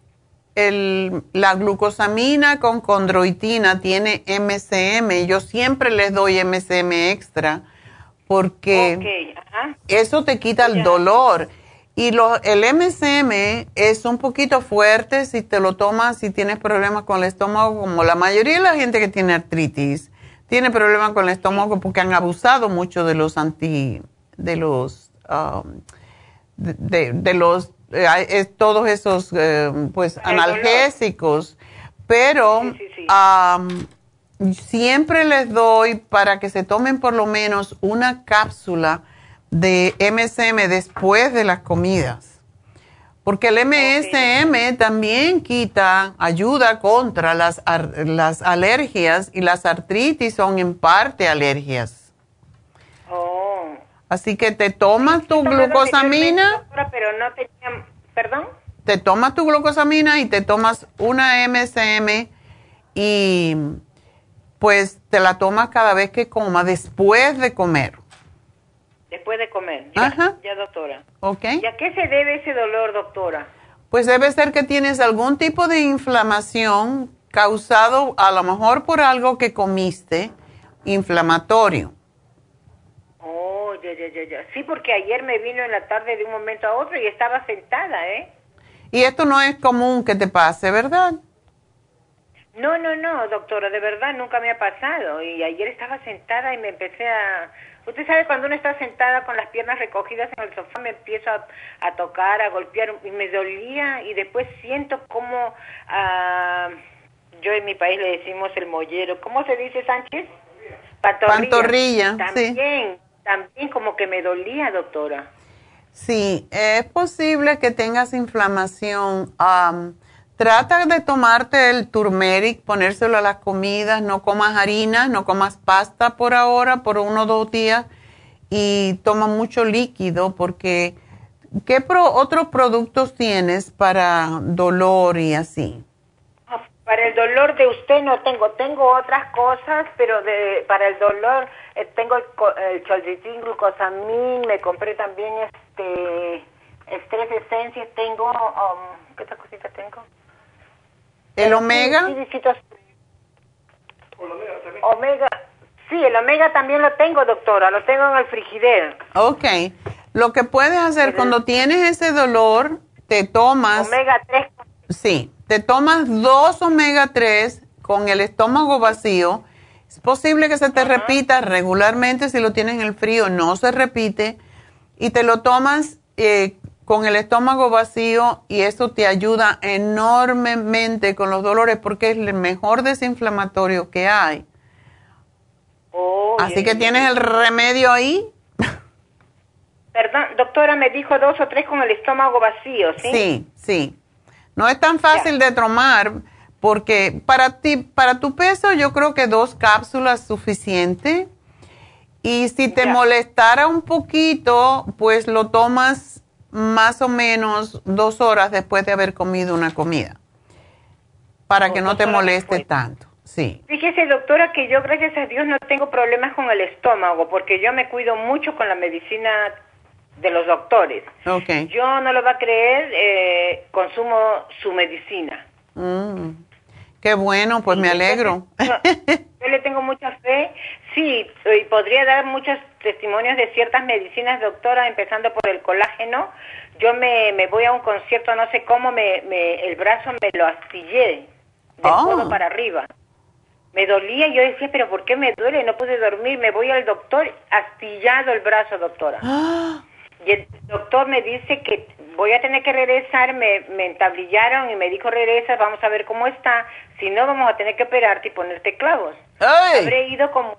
el, la glucosamina con condroitina tiene MCM. Yo siempre les doy MCM extra porque eso te quita el dolor. Y lo, el MCM es un poquito fuerte si te lo tomas, si tienes problemas con el estómago, como la mayoría de la gente que tiene artritis tiene problemas con el estómago porque han abusado mucho de los anti, de los, um, de, los eh, todos esos eh, pues analgésicos, pero siempre les doy para que se tomen por lo menos una cápsula de MSM después de las comidas. Porque el MSM también quita, ayuda contra las, las alergias y las artritis son en parte alergias. Así que te tomas tu glucosamina. Pero no tenía, ¿Perdón? Te tomas tu glucosamina y te tomas una MSM y pues te la tomas cada vez que coma, después de comer. Después de comer, ya, Ajá. ya doctora. Ok. ¿Y a qué se debe ese dolor, doctora? Pues debe ser que tienes algún tipo de inflamación causado a lo mejor por algo que comiste inflamatorio. Ya, ya, ya, ya. Sí, porque ayer me vino en la tarde de un momento a otro y estaba sentada, ¿eh? Y esto no es común que te pase, ¿verdad? No, no, no, doctora, de verdad nunca me ha pasado. Y ayer estaba sentada y me empecé a... Usted sabe, cuando uno está sentada con las piernas recogidas en el sofá, me empiezo a, a tocar, a golpear, y me dolía, y después siento como... ah, yo en mi país le decimos el mollero. ¿Cómo se dice, Sánchez? Pantorrilla, sí. También, también como que me dolía, doctora. Sí, es posible que tengas inflamación. Am, trata de tomarte el turmeric, ponérselo a las comidas, no comas harina, no comas pasta por ahora, por uno o dos días, y toma mucho líquido porque ¿qué pro- otros productos tienes para dolor y así? Para el dolor de usted no tengo, tengo otras cosas, pero de para el dolor eh, tengo el, co- el cholritin, glucosamín, me compré también este estrés esencias, tengo, um, ¿qué otra cosita tengo? ¿El omega? Sí, visitos- Omega, sí, el omega también lo tengo, doctora, lo tengo en el frigider. Ok. Lo que puedes hacer cuando tienes ese dolor, te tomas... Omega 3. Sí, te tomas dos omega 3 con el estómago vacío. Es posible que se te repita regularmente si lo tienes en el frío, no se repite. Y te lo tomas eh, con el estómago vacío y eso te ayuda enormemente con los dolores porque es el mejor desinflamatorio que hay. Así que tienes el remedio ahí. Perdón, doctora, me dijo dos o tres con el estómago vacío, ¿sí? Sí, sí. No es tan fácil de tomar porque para ti, para tu peso, yo creo que dos cápsulas suficiente. Y si te molestara un poquito, pues lo tomas más o menos dos horas después de haber comido una comida. Para que no te moleste tanto. Sí. Fíjese, doctora, que yo, gracias a Dios, no tengo problemas con el estómago, porque yo me cuido mucho con la medicina de los doctores. Ok. Yo no lo va a creer, eh, consumo su medicina. Mm. Qué bueno, pues me alegro. Yo le tengo mucha fe. Sí, y podría dar muchos testimonios de ciertas medicinas, doctora, empezando por el colágeno. Yo me, me voy a un concierto, no sé cómo, me, me, el brazo me lo astillé, de Oh. codo para arriba. Me dolía y yo decía, pero ¿por qué me duele? No pude dormir. Me voy al doctor, astillado el brazo, doctora. Y el doctor me dice que voy a tener que regresar, me, me entablillaron y me dijo regresa, vamos a ver cómo está, si no vamos a tener que operarte y ponerte clavos. Habré ido como,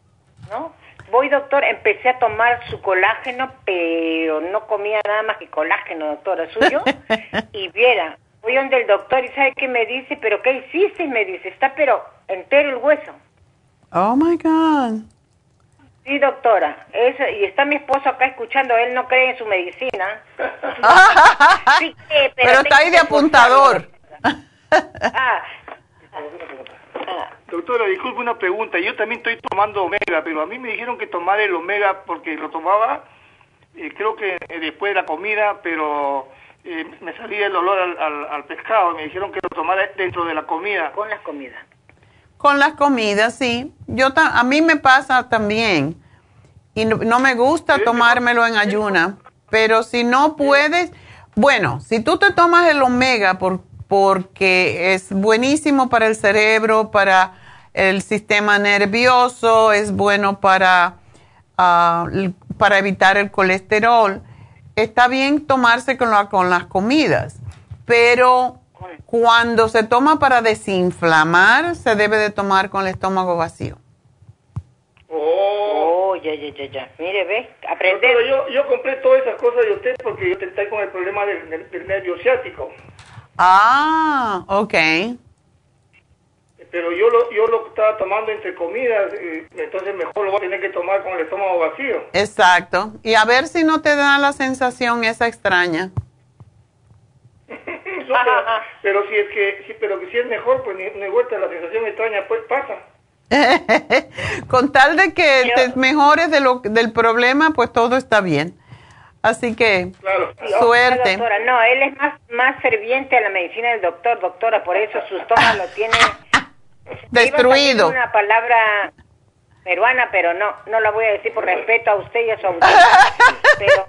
¿no? Voy doctor, empecé a tomar su colágeno, pero no comía nada más que colágeno, doctora, suyo. y viera, voy donde el doctor y sabe qué me dice, pero ¿qué hiciste? Me dice, está pero entero el hueso. Oh my God. Sí, doctora. Eso, y está mi esposo acá escuchando, él no cree en su medicina. Sí cree, Pero está ahí de que apuntador. Ah, Doctora, disculpe una pregunta. Yo también estoy tomando omega, pero a mí me dijeron que tomara el omega porque lo tomaba, eh, creo que eh, después de la comida, pero eh, me salía el olor al, al, al pescado. Me dijeron que lo tomara dentro de la comida. Con las comidas. Con las comidas, sí. Yo a mí me pasa también. Y no, no me gusta tomármelo en ayuna. Pero si no puedes, bueno, si tú te tomas el omega por, porque es buenísimo para el cerebro, para el sistema nervioso, es bueno para, ah, para evitar el colesterol, está bien tomarse con, la- con las comidas. Pero cuando se toma para desinflamar, se debe de tomar con el estómago vacío. Oh, ya, ya, ya, ya. Mire, ve. Doctora, yo, yo compré todas esas cosas de usted porque yo estoy con el problema del, del- del nervio ciático. Ah, ok. Pero yo lo, yo lo estaba tomando entre comidas, eh, entonces mejor lo voy a tener que tomar con el estómago vacío. Exacto. Y a ver si no te da la sensación esa extraña. No, pero, pero si es que, sí, pero que si es mejor, pues ni, ni vuelta la sensación extraña pues pasa. Con tal de que te mejores de lo, del problema, pues todo está bien. Así que, suerte. doctora. No, él es más, más ferviente a la medicina del doctor, doctora, por eso su estómago lo tiene Destruido. Una palabra, peruana, pero no, no la voy a decir por respeto a usted y a su pero,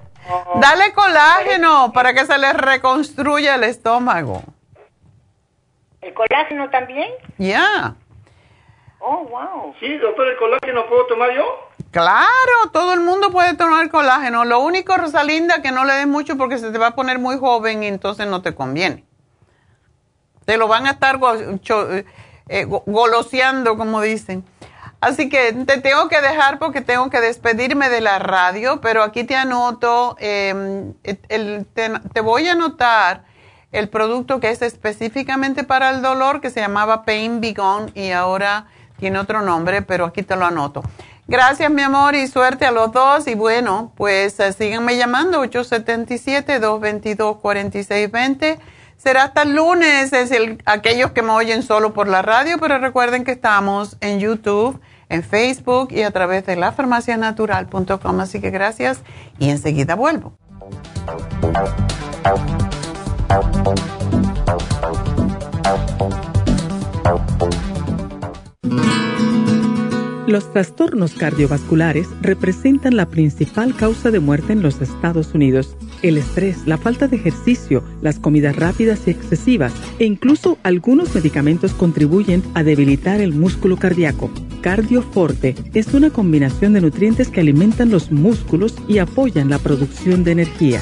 Dale colágeno para que se le reconstruya el estómago. ¿El colágeno también? Ya. Oh, wow. Sí, doctor, ¿el colágeno puedo tomar yo? Claro, todo el mundo puede tomar colágeno. Lo único, Rosalinda, que no le des mucho porque se te va a poner muy joven y entonces no te conviene. Te lo van a estar eh, goloseando, como dicen. Así que te tengo que dejar porque tengo que despedirme de la radio, pero aquí te anoto, em, te, voy a anotar el producto que es específicamente para el dolor, que se llamaba Pain Begone y ahora tiene otro nombre, pero aquí te lo anoto. Gracias, mi amor, y suerte a los dos. Y bueno, pues eh, síganme llamando, 877-222-4620. Será hasta el lunes, es el, aquellos que me oyen solo por la radio, pero recuerden que estamos en YouTube en Facebook y a través de lafarmacianatural.com. Así que gracias y enseguida vuelvo. Los trastornos cardiovasculares representan la principal causa de muerte en los Estados Unidos. El estrés, la falta de ejercicio, las comidas rápidas y excesivas e incluso algunos medicamentos contribuyen a debilitar el músculo cardíaco. Cardioforte es una combinación de nutrientes que alimentan los músculos y apoyan la producción de energía.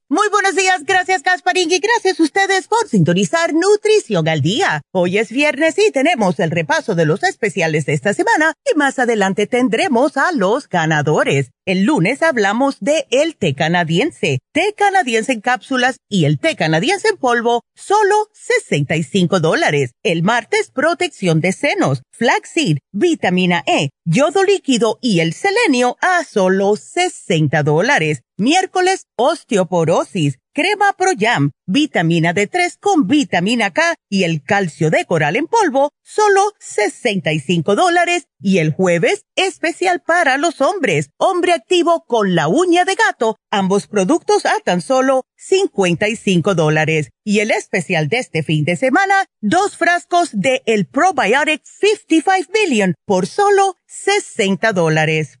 Muy buenos días, gracias Casparín y gracias a ustedes por sintonizar Nutrición al Día. Hoy es viernes y tenemos el repaso de los especiales de esta semana y más adelante tendremos a los ganadores. El lunes hablamos de el té canadiense, té canadiense en cápsulas y el té canadiense en polvo, solo 65 dólares. El martes, protección de senos, flaxseed, vitamina E, yodo líquido y el selenio a solo 60 dólares. Miércoles, osteoporosis, crema Pro Jam, vitamina D3 con vitamina K y el calcio de coral en polvo, solo 65 dólares. Y el jueves, especial para los hombres, hombre activo con la uña de gato, ambos productos a tan solo 55 dólares. Y el especial de este fin de semana, dos frascos de el Probiotic 55 Billion por solo 60 dólares.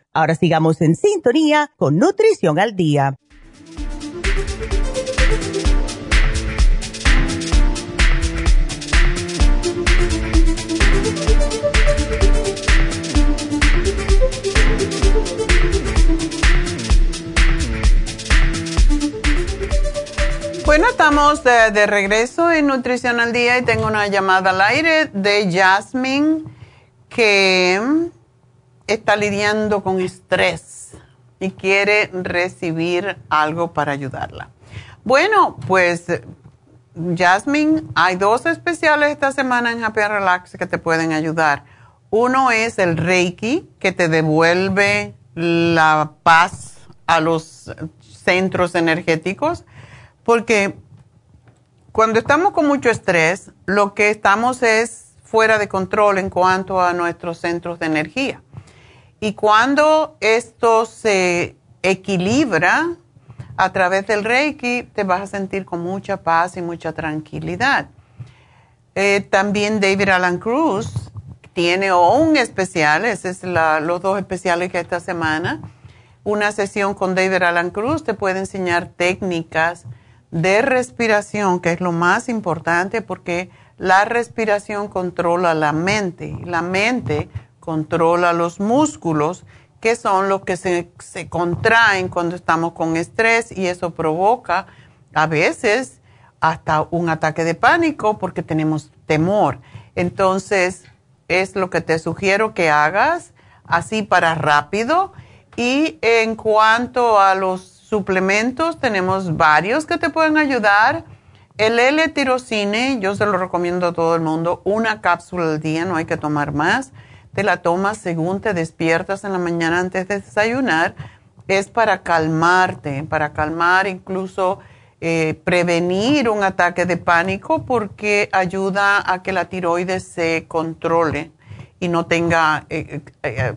Ahora sigamos en sintonía con Nutrición al Día. Bueno, estamos de, regreso en Nutrición al Día y tengo una llamada al aire de Jasmine que está lidiando con estrés y quiere recibir algo para ayudarla. Bueno, pues Jasmine, hay dos especiales esta semana en Happy Relax que te pueden ayudar. Uno es el Reiki, que te devuelve la paz a los centros energéticos porque cuando estamos con mucho estrés, lo que estamos es fuera de control en cuanto a nuestros centros de energía. Y cuando esto se equilibra a través del Reiki, te vas a sentir con mucha paz y mucha tranquilidad. Eh, también David Alan Cruz tiene un especial, esos son los dos especiales que esta semana. Una sesión con David Alan Cruz te puede enseñar técnicas de respiración, que es lo más importante porque la respiración controla la mente. La mente controla los músculos, que son los que se, se contraen cuando estamos con estrés y eso provoca a veces hasta un ataque de pánico porque tenemos temor. Entonces, es lo que te sugiero que hagas, así para rápido. Y en cuanto a los suplementos, tenemos varios que te pueden ayudar. El L-tirocine, yo se lo recomiendo a todo el mundo, una cápsula al día, no hay que tomar más. Te la tomas según te despiertas en la mañana antes de desayunar. Es para calmarte, para calmar incluso eh, prevenir un ataque de pánico porque ayuda a que la tiroides se controle y no tenga eh, eh,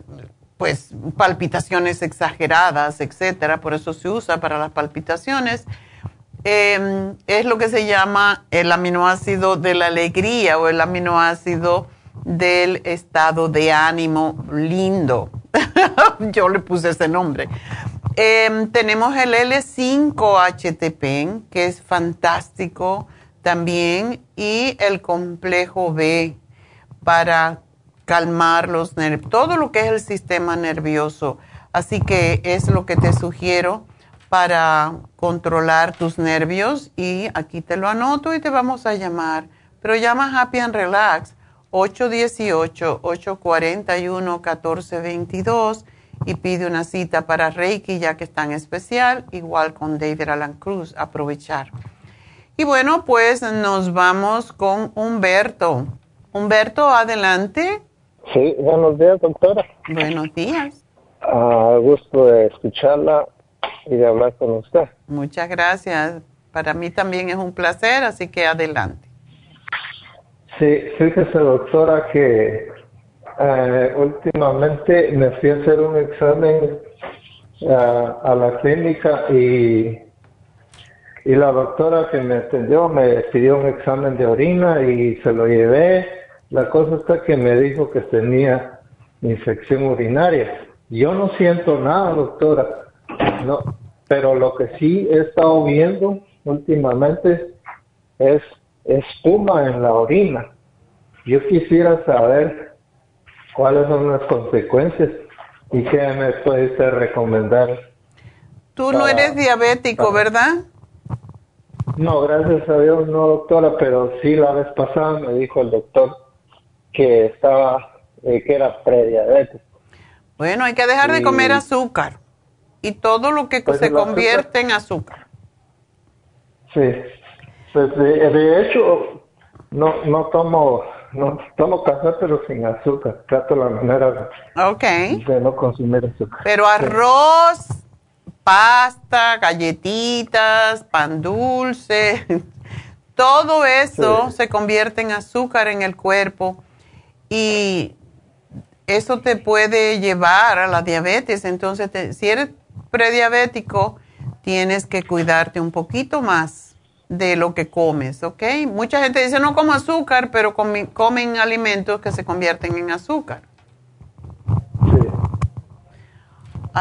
pues palpitaciones exageradas, etcétera. Por eso se usa para las palpitaciones. Em, es lo que se llama el aminoácido de la alegría o el aminoácido del estado de ánimo lindo. Yo le puse ese nombre. Em, tenemos el L5-HTP, que es fantástico también, y el complejo B para calmar los nervios, todo lo que es el sistema nervioso. Así que es lo que te sugiero para controlar tus nervios y aquí te lo anoto y te vamos a llamar. Pero llama Happy and Relax 818-841-1422 y pide una cita para Reiki ya que es tan especial, igual con David Alan Cruz, aprovechar. Y bueno, pues nos vamos con Humberto. Humberto, adelante. Sí, buenos días, doctora. Buenos días. A gusto de escucharla y de hablar con usted. Muchas gracias. Para mí también es un placer, así que adelante. Sí, fíjese, doctora, que eh, últimamente me fui a hacer un examen eh, a la clínica y, y la doctora que me atendió me pidió un examen de orina y se lo llevé. La cosa está que me dijo que tenía infección urinaria. Yo no siento nada, doctora. No, pero lo que sí he estado viendo últimamente es espuma en la orina. Yo quisiera saber cuáles son las consecuencias y qué me puede usted recomendar. Tú no eres diabético, ¿verdad? No, gracias a Dios no, doctora, pero sí la vez pasada me dijo el doctor que estaba, eh, que era prediabético. Bueno, hay que dejar de comer azúcar y todo lo que pues se convierte en azúcar. Sí, pues de, hecho no, no tomo no tomo café pero sin azúcar. Trato la manera de, no consumir azúcar. Pero arroz, pasta, galletitas, pan dulce, todo eso se convierte en azúcar en el cuerpo y eso te puede llevar a la diabetes. Entonces, si eres prediabético, tienes que cuidarte un poquito más de lo que comes, ¿ok? Mucha gente dice no como azúcar, pero comen, alimentos que se convierten en azúcar. Sí.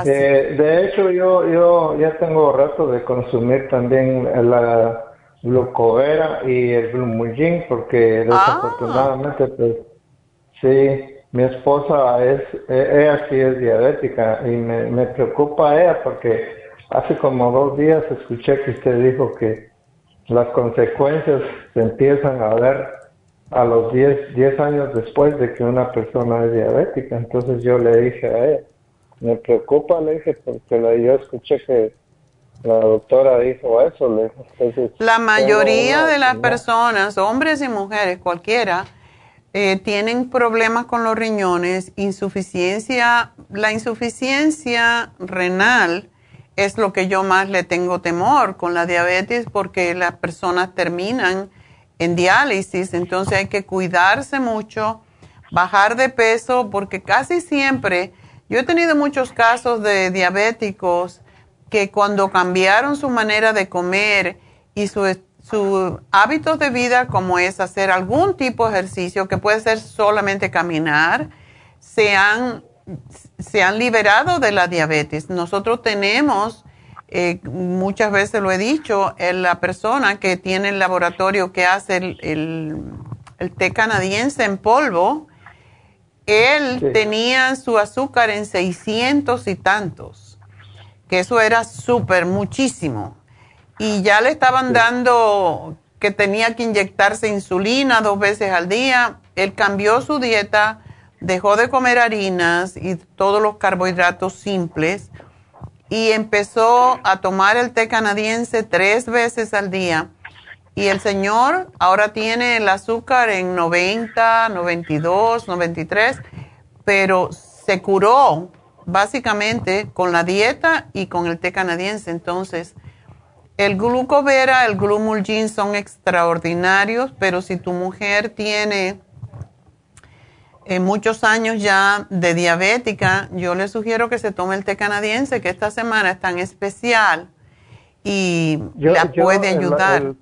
Eh, de hecho, yo, yo ya tengo rato de consumir también la glucovera y el glumulgin porque ah. desafortunadamente, pues, sí, mi esposa es, e, ella sí es diabética y me, me preocupa ella porque hace como dos días escuché que usted dijo que las consecuencias se empiezan a ver a los 10, 10 años después de que una persona es diabética. Entonces yo le dije a ella, me preocupa, le dije, porque la, yo escuché que la doctora dijo eso. Le, la mayoría de las personas, hombres y mujeres, cualquiera, eh, tienen problemas con los riñones, insuficiencia, la insuficiencia renal es lo que yo más le tengo temor con la diabetes porque las personas terminan en diálisis, entonces hay que cuidarse mucho, bajar de peso porque casi siempre, yo he tenido muchos casos de diabéticos que cuando cambiaron su manera de comer y su, sus hábitos de vida, como es hacer algún tipo de ejercicio, que puede ser solamente caminar, se han, se han liberado de la diabetes. Nosotros tenemos, eh, muchas veces lo he dicho, la persona que tiene el laboratorio que hace el, el, té canadiense en polvo, él tenía su azúcar en 600 y tantos, que eso era súper, muchísimo y ya le estaban dando que tenía que inyectarse insulina dos veces al día. Él cambió su dieta, dejó de comer harinas y todos los carbohidratos simples y empezó a tomar el té canadiense tres veces al día. Y el señor ahora tiene el azúcar en 90, 92, 93, pero se curó básicamente con la dieta y con el té canadiense. Entonces, el glucovera, el glumulgin son extraordinarios, pero si tu mujer tiene eh, muchos años ya de diabética, yo le sugiero que se tome el té canadiense, que esta semana es tan especial y la puede ayudar.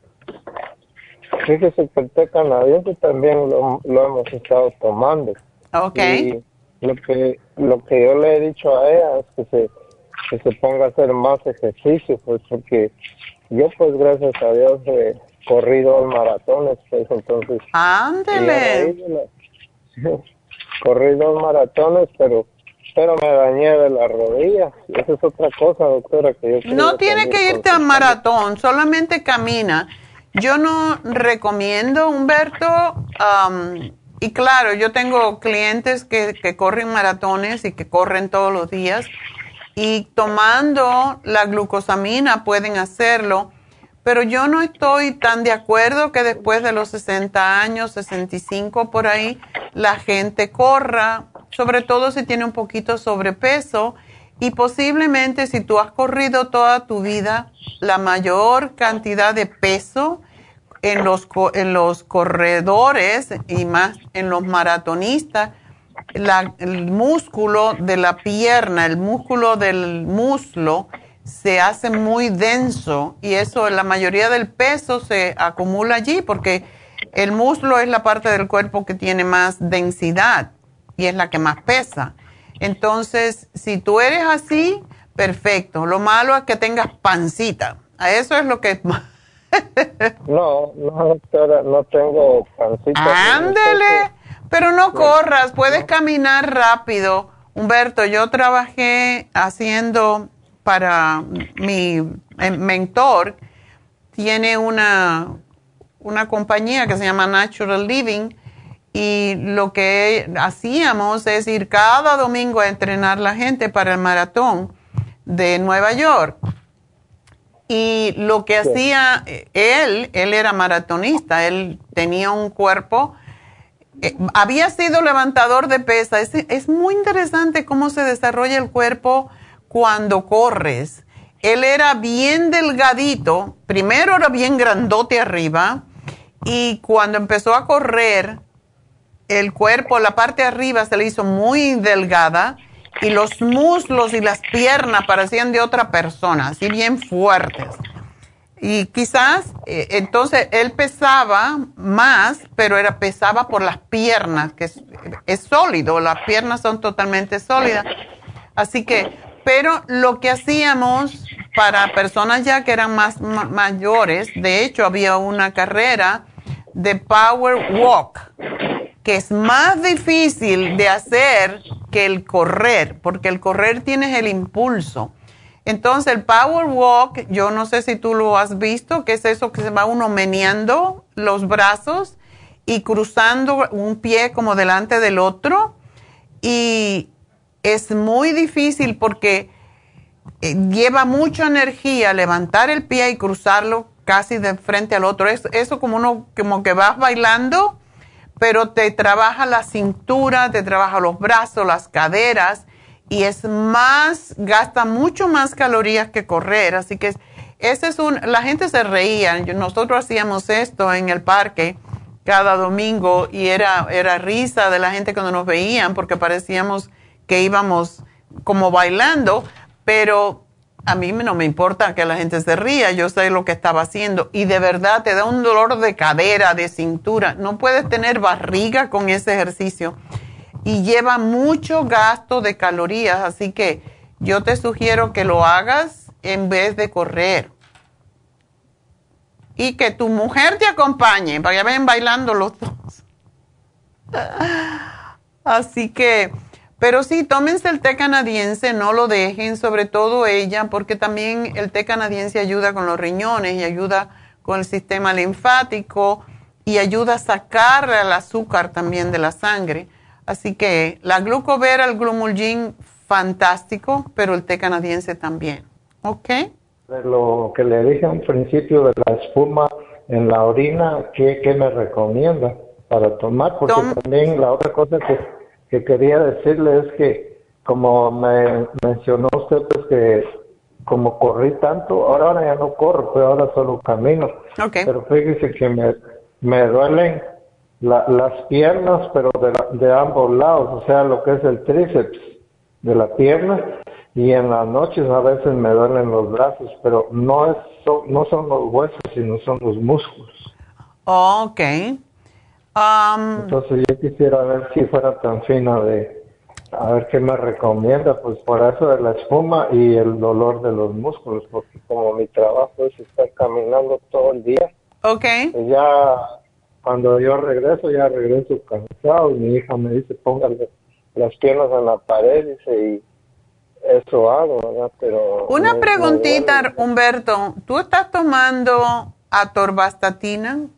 fíjese que el té canadiense también lo, hemos estado tomando. Ok. Y lo que, lo que yo le he dicho a ella es que se que se ponga a hacer más ejercicio, pues porque yo pues gracias a Dios he corrido maratones, pues entonces... Ándele. Corrí dos maratones, pero pero me dañé de la rodilla. Esa es otra cosa, doctora, que yo No tiene que irte a maratón, solamente camina. Yo no recomiendo, Humberto, y claro, yo tengo clientes que, que corren maratones y que corren todos los días y tomando la glucosamina pueden hacerlo, pero yo no estoy tan de acuerdo que después de los 60 años, 65 por ahí, la gente corra, sobre todo si tiene un poquito sobrepeso. Y posiblemente si tú has corrido toda tu vida, la mayor cantidad de peso en los, en los corredores y más en los maratonistas, el músculo de la pierna, el músculo del muslo, se hace muy denso y eso, la mayoría del peso se acumula allí porque el muslo es la parte del cuerpo que tiene más densidad y es la que más pesa. Entonces, si tú eres así, perfecto. Lo malo es que tengas pancita. A eso es lo que... no, no, no tengo pancita. Ándele. Pero no corras, puedes caminar rápido. Humberto, yo trabajé haciendo para mi eh, mentor, tiene una, una compañía que se llama Natural Living y lo que hacíamos es ir cada domingo a entrenar la gente para el maratón de Nueva York. Y lo que hacía él, él era maratonista, él tenía un cuerpo eh, había sido levantador de pesa. Es, muy interesante cómo se desarrolla el cuerpo cuando corres. Él era bien delgadito, primero era bien grandote arriba y cuando empezó a correr, el cuerpo, la parte de arriba se le hizo muy delgada y los muslos y las piernas parecían de otra persona, así bien fuertes. Y quizás, eh, entonces él pesaba más, pero era pesaba por las piernas, que es, sólido, las piernas son totalmente sólidas. Así que, pero lo que hacíamos para personas ya que eran más mayores, de hecho había una carrera de Power Walk, que es más difícil de hacer que el correr, porque el correr tienes el impulso entonces el Power Walk, yo no sé si tú lo has visto, que es eso que se va uno meneando los brazos y cruzando un pie como delante del otro. Y es muy difícil porque eh, lleva mucha energía levantar el pie y cruzarlo casi de frente al otro. Eso, eso como uno, como que vas bailando, pero te trabaja la cintura, te trabaja los brazos, las caderas y es más, gasta mucho más calorías que correr. Así que ese es un, la gente se reía. Nosotros hacíamos esto en el parque cada domingo y era, era risa de la gente cuando nos veían porque parecíamos que íbamos como bailando, pero a mí no me importa que la gente se ría, yo sé lo que estaba haciendo y de verdad te da un dolor de cadera, de cintura, no puedes tener barriga con ese ejercicio y lleva mucho gasto de calorías, así que yo te sugiero que lo hagas en vez de correr. Y que tu mujer te acompañe, para que vayan bailando los dos. Así que pero sí, tómense el té canadiense, no lo dejen, sobre todo ella, porque también el té canadiense ayuda con los riñones y ayuda con el sistema linfático y ayuda a sacar el azúcar también de la sangre. Así que la glucovera, el glumulgin, fantástico, pero el té canadiense también. ¿Ok? lo que le dije al principio de la espuma en la orina, ¿qué, qué me recomienda para tomar? Porque también la otra cosa que que quería decirle es que, como me mencionó usted, pues que como corrí tanto, ahora, ya no corro, pero ahora solo camino. Pero fíjese que me, me duelen las piernas, pero de, de ambos lados, o sea, lo que es el tríceps de la pierna, y en las noches a veces me duelen los brazos, pero no, es, no son los huesos, sino son los músculos. ok. Um, Entonces yo quisiera ver si fuera tan fina de, a ver qué me recomienda, pues por eso de la espuma y el dolor de los músculos, porque como mi trabajo es estar caminando todo el día. Ok. Pues ya cuando yo regreso, ya regreso cansado y mi hija me dice, póngale las piernas en la pared, dice, y eso hago, ¿verdad? Pero... Una preguntita, Humberto, ¿tú estás tomando atorvastatina?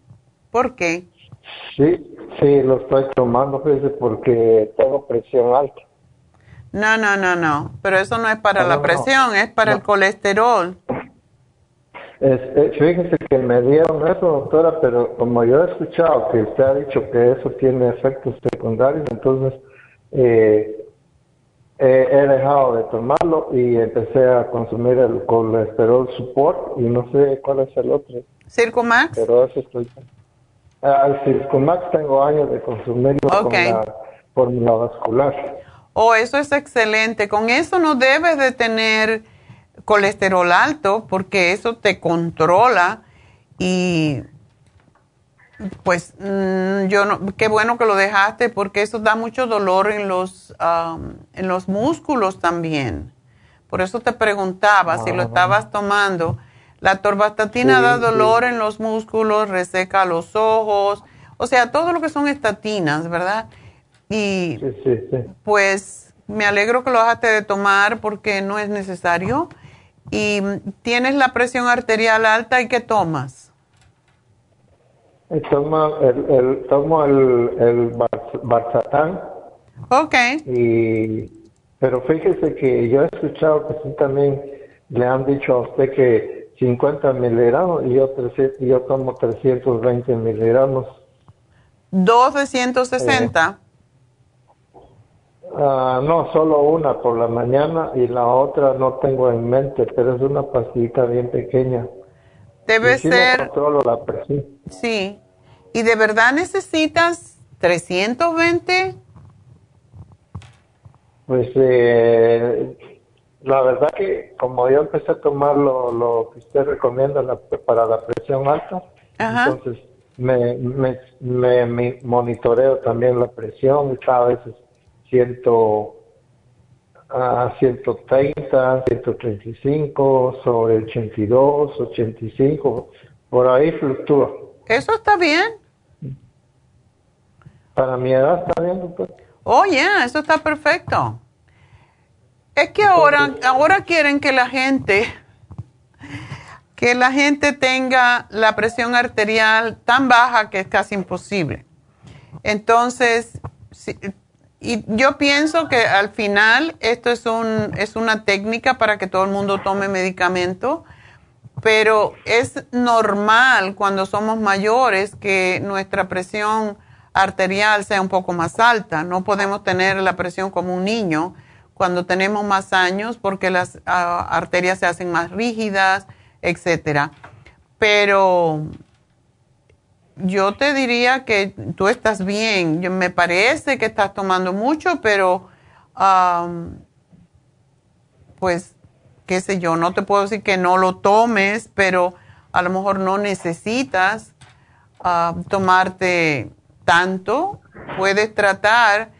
¿Por qué? Sí, sí, lo estoy tomando, porque tengo presión alta. No, no, no, no, pero eso no es para la presión, es para el colesterol. Este, fíjese que me dieron eso, doctora, pero como yo he escuchado que usted ha dicho que eso tiene efectos secundarios, entonces eh, he dejado de tomarlo y empecé a consumir el colesterol support y no sé cuál es el otro. Circumax. Pero eso estoy con Max tengo años de consumirlo okay. con la fórmula vascular. Oh, eso es excelente. Con eso no debes de tener colesterol alto porque eso te controla y pues mm, yo no, qué bueno que lo dejaste porque eso da mucho dolor en los, en los músculos también. Por eso te preguntaba si lo ah. estabas tomando la torvastatina da dolor en los músculos, reseca los ojos, o sea, todo lo que son estatinas, ¿verdad? Y pues me alegro que lo dejaste de tomar porque no es necesario. Y tienes la presión arterial alta y qué tomas? Tomo el, el, tomo el, el Barzatán. Ok. Y, pero fíjese que yo he escuchado que sí también le han dicho a usted que 50 miligramos y yo, yo tomo 320 miligramos. ¿Dos de 160? Ah, no, solo una por la mañana y la otra no tengo en mente, pero es una pastillita bien pequeña. Debe ser... controlo la presión. Sí. ¿Y de verdad necesitas 320? Pues eh, la verdad que como yo empecé a tomar lo, que usted recomienda para la presión alta, entonces me, me, monitoreo también la presión cada vez siento a 130, 135, sobre 82, 85, por ahí fluctúa. ¿Eso está bien? Para mi edad está bien, doctor. Oh, yeah, eso está perfecto. Es que ahora, ahora quieren que la gente, que la gente tenga la presión arterial tan baja que es casi imposible. Entonces, y yo pienso que al final esto es, un, es una técnica para que todo el mundo tome medicamento, pero es normal cuando somos mayores que nuestra presión arterial sea un poco más alta. No podemos tener la presión como un niño cuando tenemos más años porque las ah, arterias se hacen más rígidas, etcétera. Pero yo te diría que tú estás bien. me parece que estás tomando mucho, pero pues qué sé yo, no te puedo decir que no lo tomes, pero a lo mejor no necesitas ah, tomarte tanto. Puedes tratar,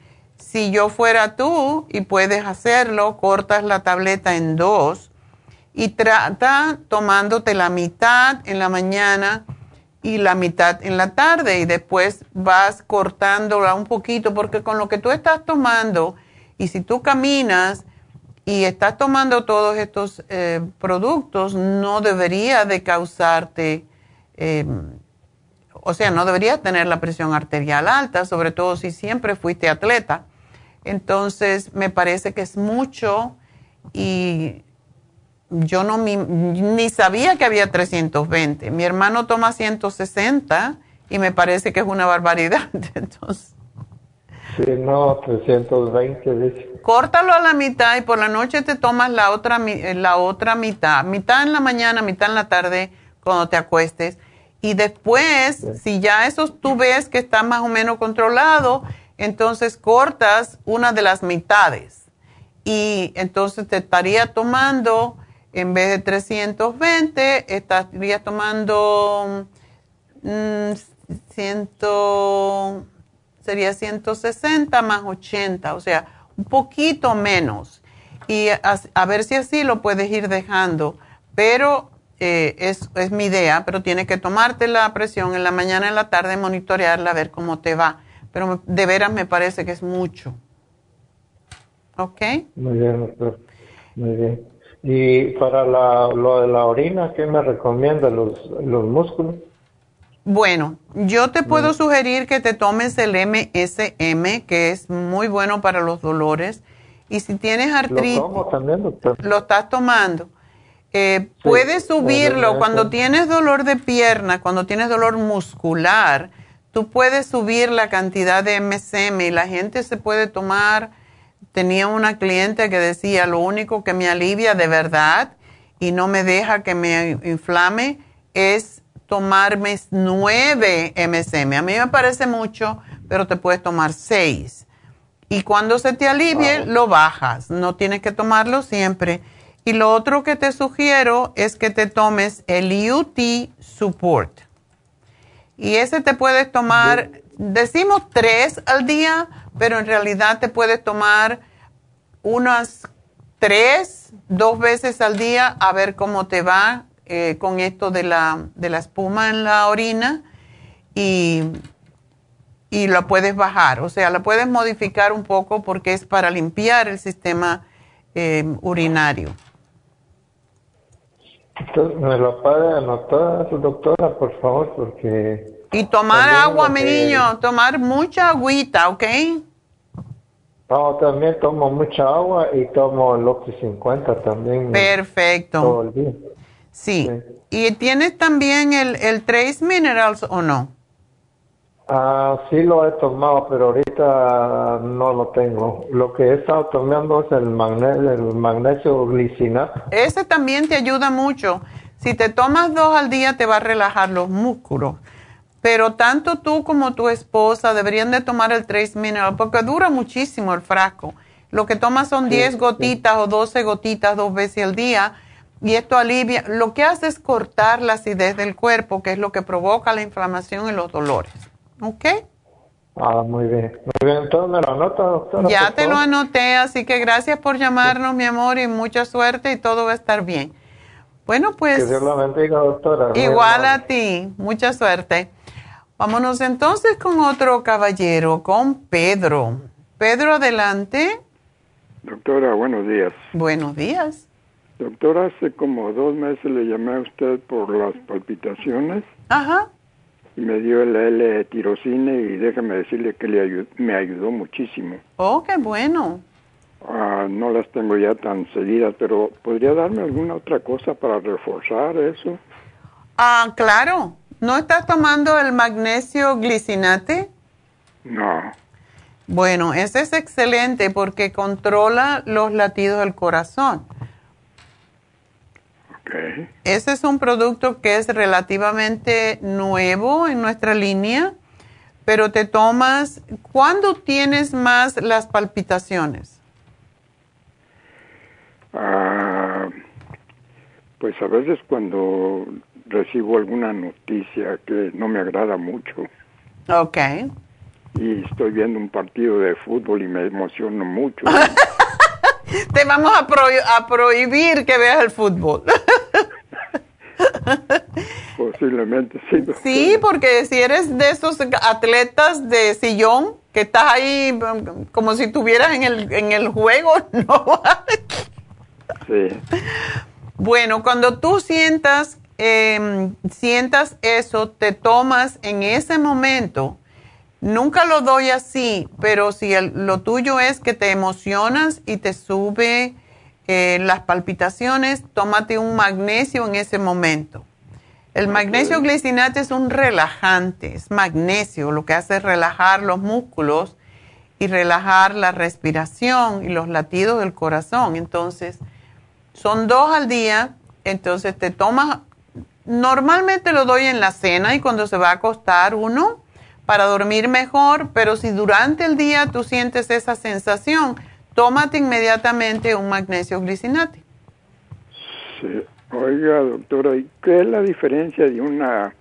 si yo fuera tú y puedes hacerlo, cortas la tableta en dos y trata tomándote la mitad en la mañana y la mitad en la tarde y después vas cortándola un poquito porque con lo que tú estás tomando y si tú caminas y estás tomando todos estos eh, productos no debería de causarte, em, o sea, no debería tener la presión arterial alta, sobre todo si siempre fuiste atleta. Entonces me parece que es mucho y yo no ni sabía que había 320. Mi hermano toma 160 y me parece que es una barbaridad. Entonces, sí, no, 320 dice. Córtalo a la mitad y por la noche te tomas la otra, la otra mitad. Mitad en la mañana, mitad en la tarde cuando te acuestes. Y después, si ya eso tú ves que está más o menos controlado, entonces cortas una de las mitades. Y entonces te estaría tomando en vez de 320, estaría tomando mm, sería 160 más 80, o sea, un poquito menos. Y a, ver si así lo puedes ir dejando. Pero eh, es, es, mi idea, pero tienes que tomarte la presión en la mañana, en la tarde, monitorearla, a ver cómo te va. Pero de veras me parece que es mucho. ¿Ok? Muy bien, doctor. Muy bien. Y para la, lo de la orina, ¿qué me recomienda? ¿Los, los músculos? Bueno, yo te puedo sugerir que te tomes el MSM, que es muy bueno para los dolores. Y si tienes artritis, lo, tomo también, doctor. lo estás tomando. Eh, puedes subirlo cuando tienes dolor de pierna, cuando tienes dolor muscular, tú puedes subir la cantidad de MSM y la gente se puede tomar tenía una cliente que decía, lo único que me alivia de verdad y no me deja que me inflame es tomarme nueve MSM. A mí me parece mucho, pero te puedes tomar seis. Y cuando se te alivie, lo bajas. No tienes que tomarlo siempre. Y lo otro que te sugiero es que te tomes el UT Support. Y ese te puedes tomar, decimos tres al día, pero en realidad te puedes tomar unas tres, dos veces al día a ver cómo te va eh, con esto de la, de la espuma en la orina y, y lo puedes bajar, o sea, la puedes modificar un poco porque es para limpiar el sistema eh, urinario. ¿Me lo puede anotar, doctora, por favor? Porque... Y tomar agua, mi niño, tomar mucha agüita, ¿ok? No, también tomo mucha agua y tomo el Oxy 50 también. Perfecto. Todo el día. Sí. ¿Y tienes también el, el Trace Minerals o no? Ah, sí lo he tomado, pero ahorita no lo tengo. Lo que he estado tomando es el magnesio, el magnesio glicinato. Ese también te ayuda mucho. Si te tomas dos al día te va a relajar los músculos. Pero tanto tú como tu esposa deberían de tomar el Trace Mineral porque dura muchísimo el frasco. Lo que tomas son 10 gotitas o 12 gotitas dos veces al día y esto alivia. Lo que hace es cortar la acidez del cuerpo, que es lo que provoca la inflamación y los dolores. ¿Ok? Ah, muy bien. Muy bien, entonces me lo anota, doctora. Ya te lo anoté, así que gracias por llamarnos, mi amor, y mucha suerte y todo va a estar bien. Bueno, pues... Que Dios la bendiga, doctora. Igual a ti, mucha suerte. Vámonos entonces con otro caballero, con Pedro. Pedro, adelante. Doctora, buenos días. Buenos días. Doctora, hace como dos meses le llamé a usted por las palpitaciones. Ajá. Y me dio el L-tirocine y déjame decirle que le me ayudó muchísimo. Oh, qué bueno. Ah, no las tengo ya tan seguidas, pero ¿podría darme alguna otra cosa para reforzar eso? Ah, claro. ¿No estás tomando el magnesio glicinate? No. Bueno, ese es excelente porque controla los latidos del corazón. Okay. Ese es un producto que es relativamente nuevo en nuestra línea, pero te tomas, ¿cuándo tienes más las palpitaciones? Ah, Pues a veces cuando recibo alguna noticia que no me agrada mucho. Ok. Y estoy viendo un partido de fútbol y me emociono mucho. Te vamos a, a prohibir que veas el fútbol. Posiblemente sí. Sí, porque si eres de esos atletas de sillón, que estás ahí como si estuvieras en el, en el juego, ¿no? sí. Bueno, cuando tú sientas, em, sientas eso, te tomas en ese momento, nunca lo doy así, pero si lo tuyo es que te emocionas y te sube eh, las palpitaciones, tómate un magnesio en ese momento. El magnesio glicinate es un relajante, es magnesio, lo que hace es relajar los músculos y relajar la respiración y los latidos del corazón. Entonces, son dos al día, entonces te tomas, normalmente lo doy en la cena y cuando se va a acostar uno para dormir mejor, pero si durante el día tú sientes esa sensación, tómate inmediatamente un magnesio glicinate. Sí. Oiga, doctora, ¿y qué es la diferencia de una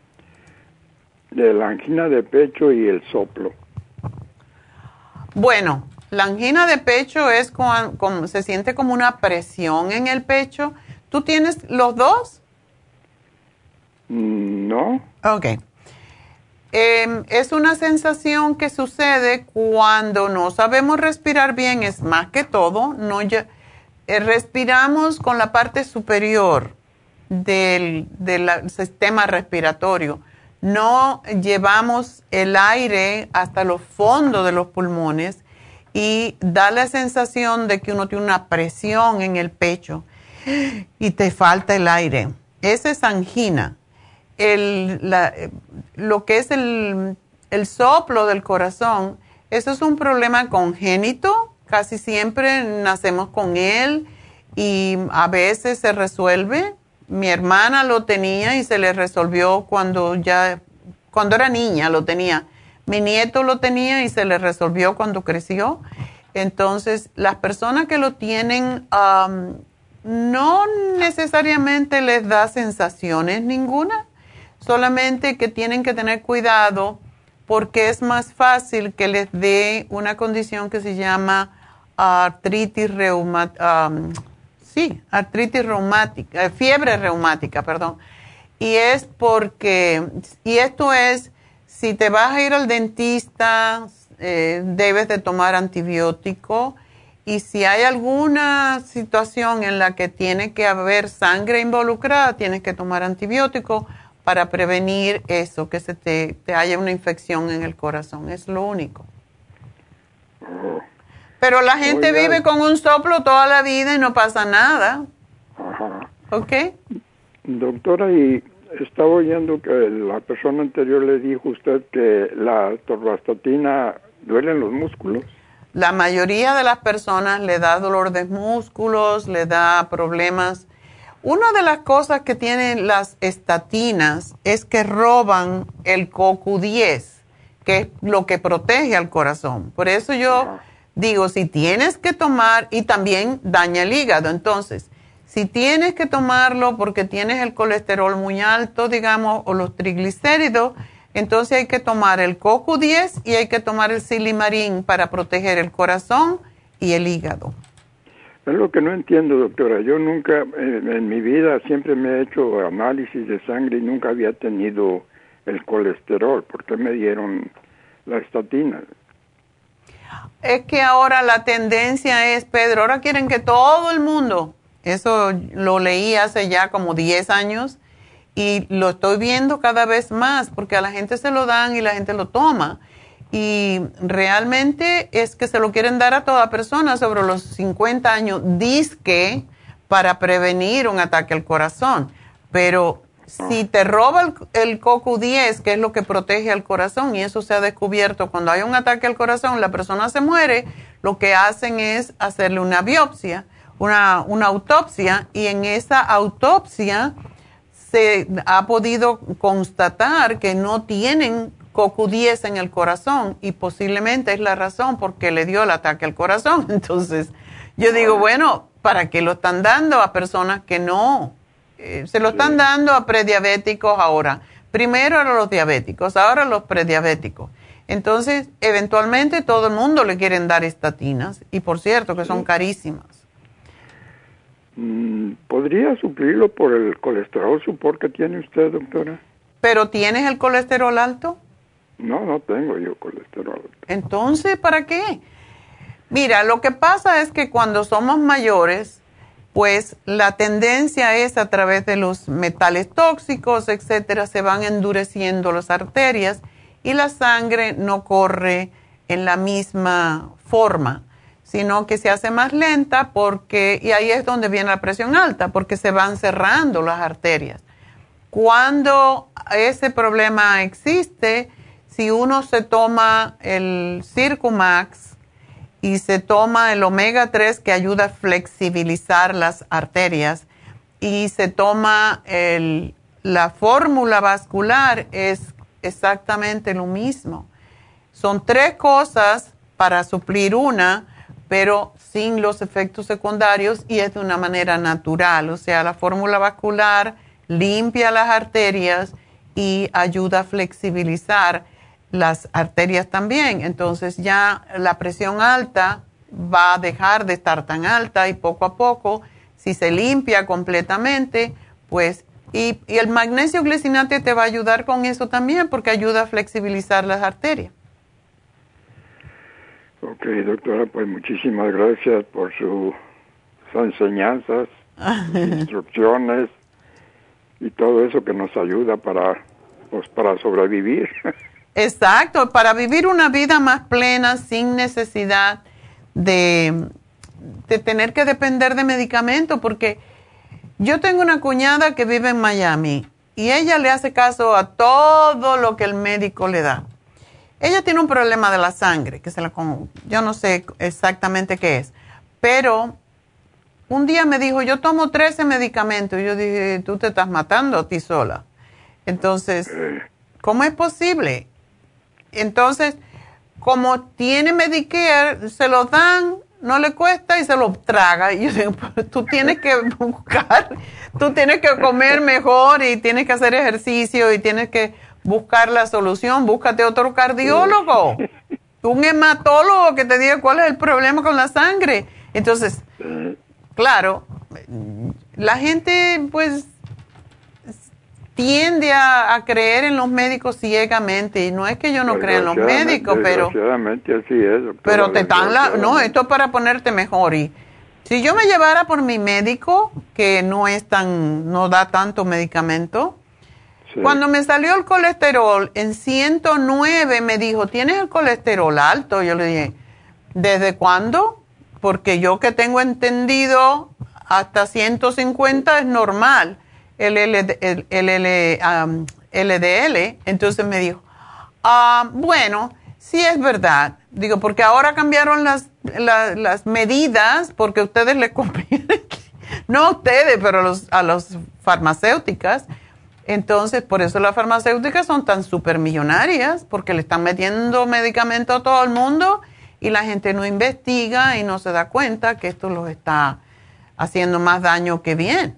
de la angina de pecho y el soplo? Bueno, la angina de pecho es como, se siente como una presión en el pecho. ¿Tú tienes los dos? Mm, no. Ok. Em, es una sensación que sucede cuando no sabemos respirar bien, es más que todo, no eh, respiramos con la parte superior del, del sistema respiratorio. No llevamos el aire hasta los fondos de los pulmones y da la sensación de que uno tiene una presión en el pecho y te falta el aire. Esa es angina. Lo que es el, el soplo del corazón, eso es un problema congénito, casi siempre nacemos con él y a veces se resuelve. Mi hermana lo tenía y se le resolvió cuando ya, cuando era niña lo tenía mi nieto lo tenía y se le resolvió cuando creció. Entonces, las personas que lo tienen no necesariamente les da sensaciones ninguna, solamente que tienen que tener cuidado porque es más fácil que les dé una condición que se llama artritis reumática, sí, artritis reumática, eh, fiebre reumática, perdón. Y es porque, y esto es si te vas a ir al dentista, eh, debes de tomar antibiótico. Y si hay alguna situación en la que tiene que haber sangre involucrada, tienes que tomar antibiótico para prevenir eso, que se te, haya una infección en el corazón. Es lo único. Pero la gente vive con un soplo toda la vida y no pasa nada. Ajá. ¿Ok? Doctora, y estaba oyendo que la persona anterior le dijo usted que la torvastatina duele en los músculos. La mayoría de las personas le da dolor de músculos, le da problemas. Una de las cosas que tienen las estatinas es que roban el CoQ10, que es lo que protege al corazón. Por eso yo digo, si tienes que tomar, y también daña el hígado, entonces, si tienes que tomarlo porque tienes el colesterol muy alto, digamos, o los triglicéridos, entonces hay que tomar el CoQ10 y hay que tomar el silimarín para proteger el corazón y el hígado. Es lo que no entiendo, doctora. Yo nunca, en, mi vida, siempre me he hecho análisis de sangre y nunca había tenido el colesterol. ¿Por qué me dieron la estatina? Es que ahora la tendencia es, Pedro, ahora quieren que todo el mundo eso lo leí hace ya como 10 años y lo estoy viendo cada vez más porque a la gente se lo dan y la gente lo toma. Y realmente es que se lo quieren dar a toda persona sobre los 50 años, disque para prevenir un ataque al corazón. Pero si te roba el, el CoQ10, que es lo que protege al corazón, y eso se ha descubierto, cuando hay un ataque al corazón, la persona se muere, lo que hacen es hacerle una biopsia una, una autopsia y en esa autopsia se ha podido constatar que no tienen CoQ10 en el corazón y posiblemente es la razón porque le dio el ataque al corazón. Entonces, yo digo, bueno, ¿para qué lo están dando a personas que no eh, se lo están dando a prediabéticos ahora. Primero a los diabéticos, ahora a los prediabéticos. Entonces, eventualmente todo el mundo le quieren dar estatinas y por cierto que son carísimas. Mm, ¿Podría suplirlo por el colesterol supor que tiene usted, doctora? ¿Pero tienes el colesterol alto? No, no tengo yo colesterol. Entonces, ¿para qué? Mira, lo que pasa es que cuando somos mayores, pues la tendencia es a través de los metales tóxicos, etcétera, se van endureciendo las arterias y la sangre no corre en la misma forma, sino que se hace más lenta porque, y ahí es donde viene la presión alta, porque se van cerrando las arterias. Cuando ese problema existe, si uno se toma el Circumax, y se toma el omega 3 que ayuda a flexibilizar las arterias y se toma el, la fórmula vascular, es exactamente lo mismo. Son tres cosas para suplir una, pero sin los efectos secundarios y es de una manera natural. O sea, la fórmula vascular limpia las arterias y ayuda a flexibilizar las arterias también. Entonces ya la presión alta va a dejar de estar tan alta y poco a poco, si se limpia completamente, pues, y, el magnesio glicinate te va a ayudar con eso también porque ayuda a flexibilizar las arterias. Ok, doctora, pues muchísimas gracias por sus enseñanzas, instrucciones y todo eso que nos ayuda para, pues, para sobrevivir. Exacto, para vivir una vida más plena sin necesidad de, de tener que depender de medicamentos, porque yo tengo una cuñada que vive en Miami y ella le hace caso a todo lo que el médico le da. Ella tiene un problema de la sangre, que se la yo no sé exactamente qué es, pero un día me dijo, yo tomo 13 medicamentos. Y yo dije, tú te estás matando a ti sola. Entonces, ¿cómo es posible? Entonces, como tiene Medicare, se lo dan, no le cuesta y se lo traga. Y yo digo, tú tienes que buscar, tú tienes que comer mejor y tienes que hacer ejercicio y tienes que buscar la solución. Búscate otro cardiólogo, un hematólogo que te diga cuál es el problema con la sangre. Entonces, claro, la gente pues tiende a, creer en los médicos ciegamente. Y no es que yo no crea en los médicos, pero así es, pero te dan la no, esto es para ponerte mejor. Y si yo me llevara por mi médico que no es tan no da tanto medicamento, cuando me salió el colesterol en 109 me dijo, "¿Tienes el colesterol alto?" Yo le dije, "¿Desde cuándo?" Porque yo que tengo entendido hasta 150 es normal el, LDL. Entonces me dijo, ah, bueno, sí es verdad. Digo, porque ahora cambiaron las, las, medidas porque ustedes le conviene, no a ustedes, pero a los, a los farmacéuticas. Entonces, por eso las farmacéuticas son tan supermillonarias, porque le están metiendo medicamentos a todo el mundo y la gente no investiga y no se da cuenta que esto los está haciendo más daño que bien.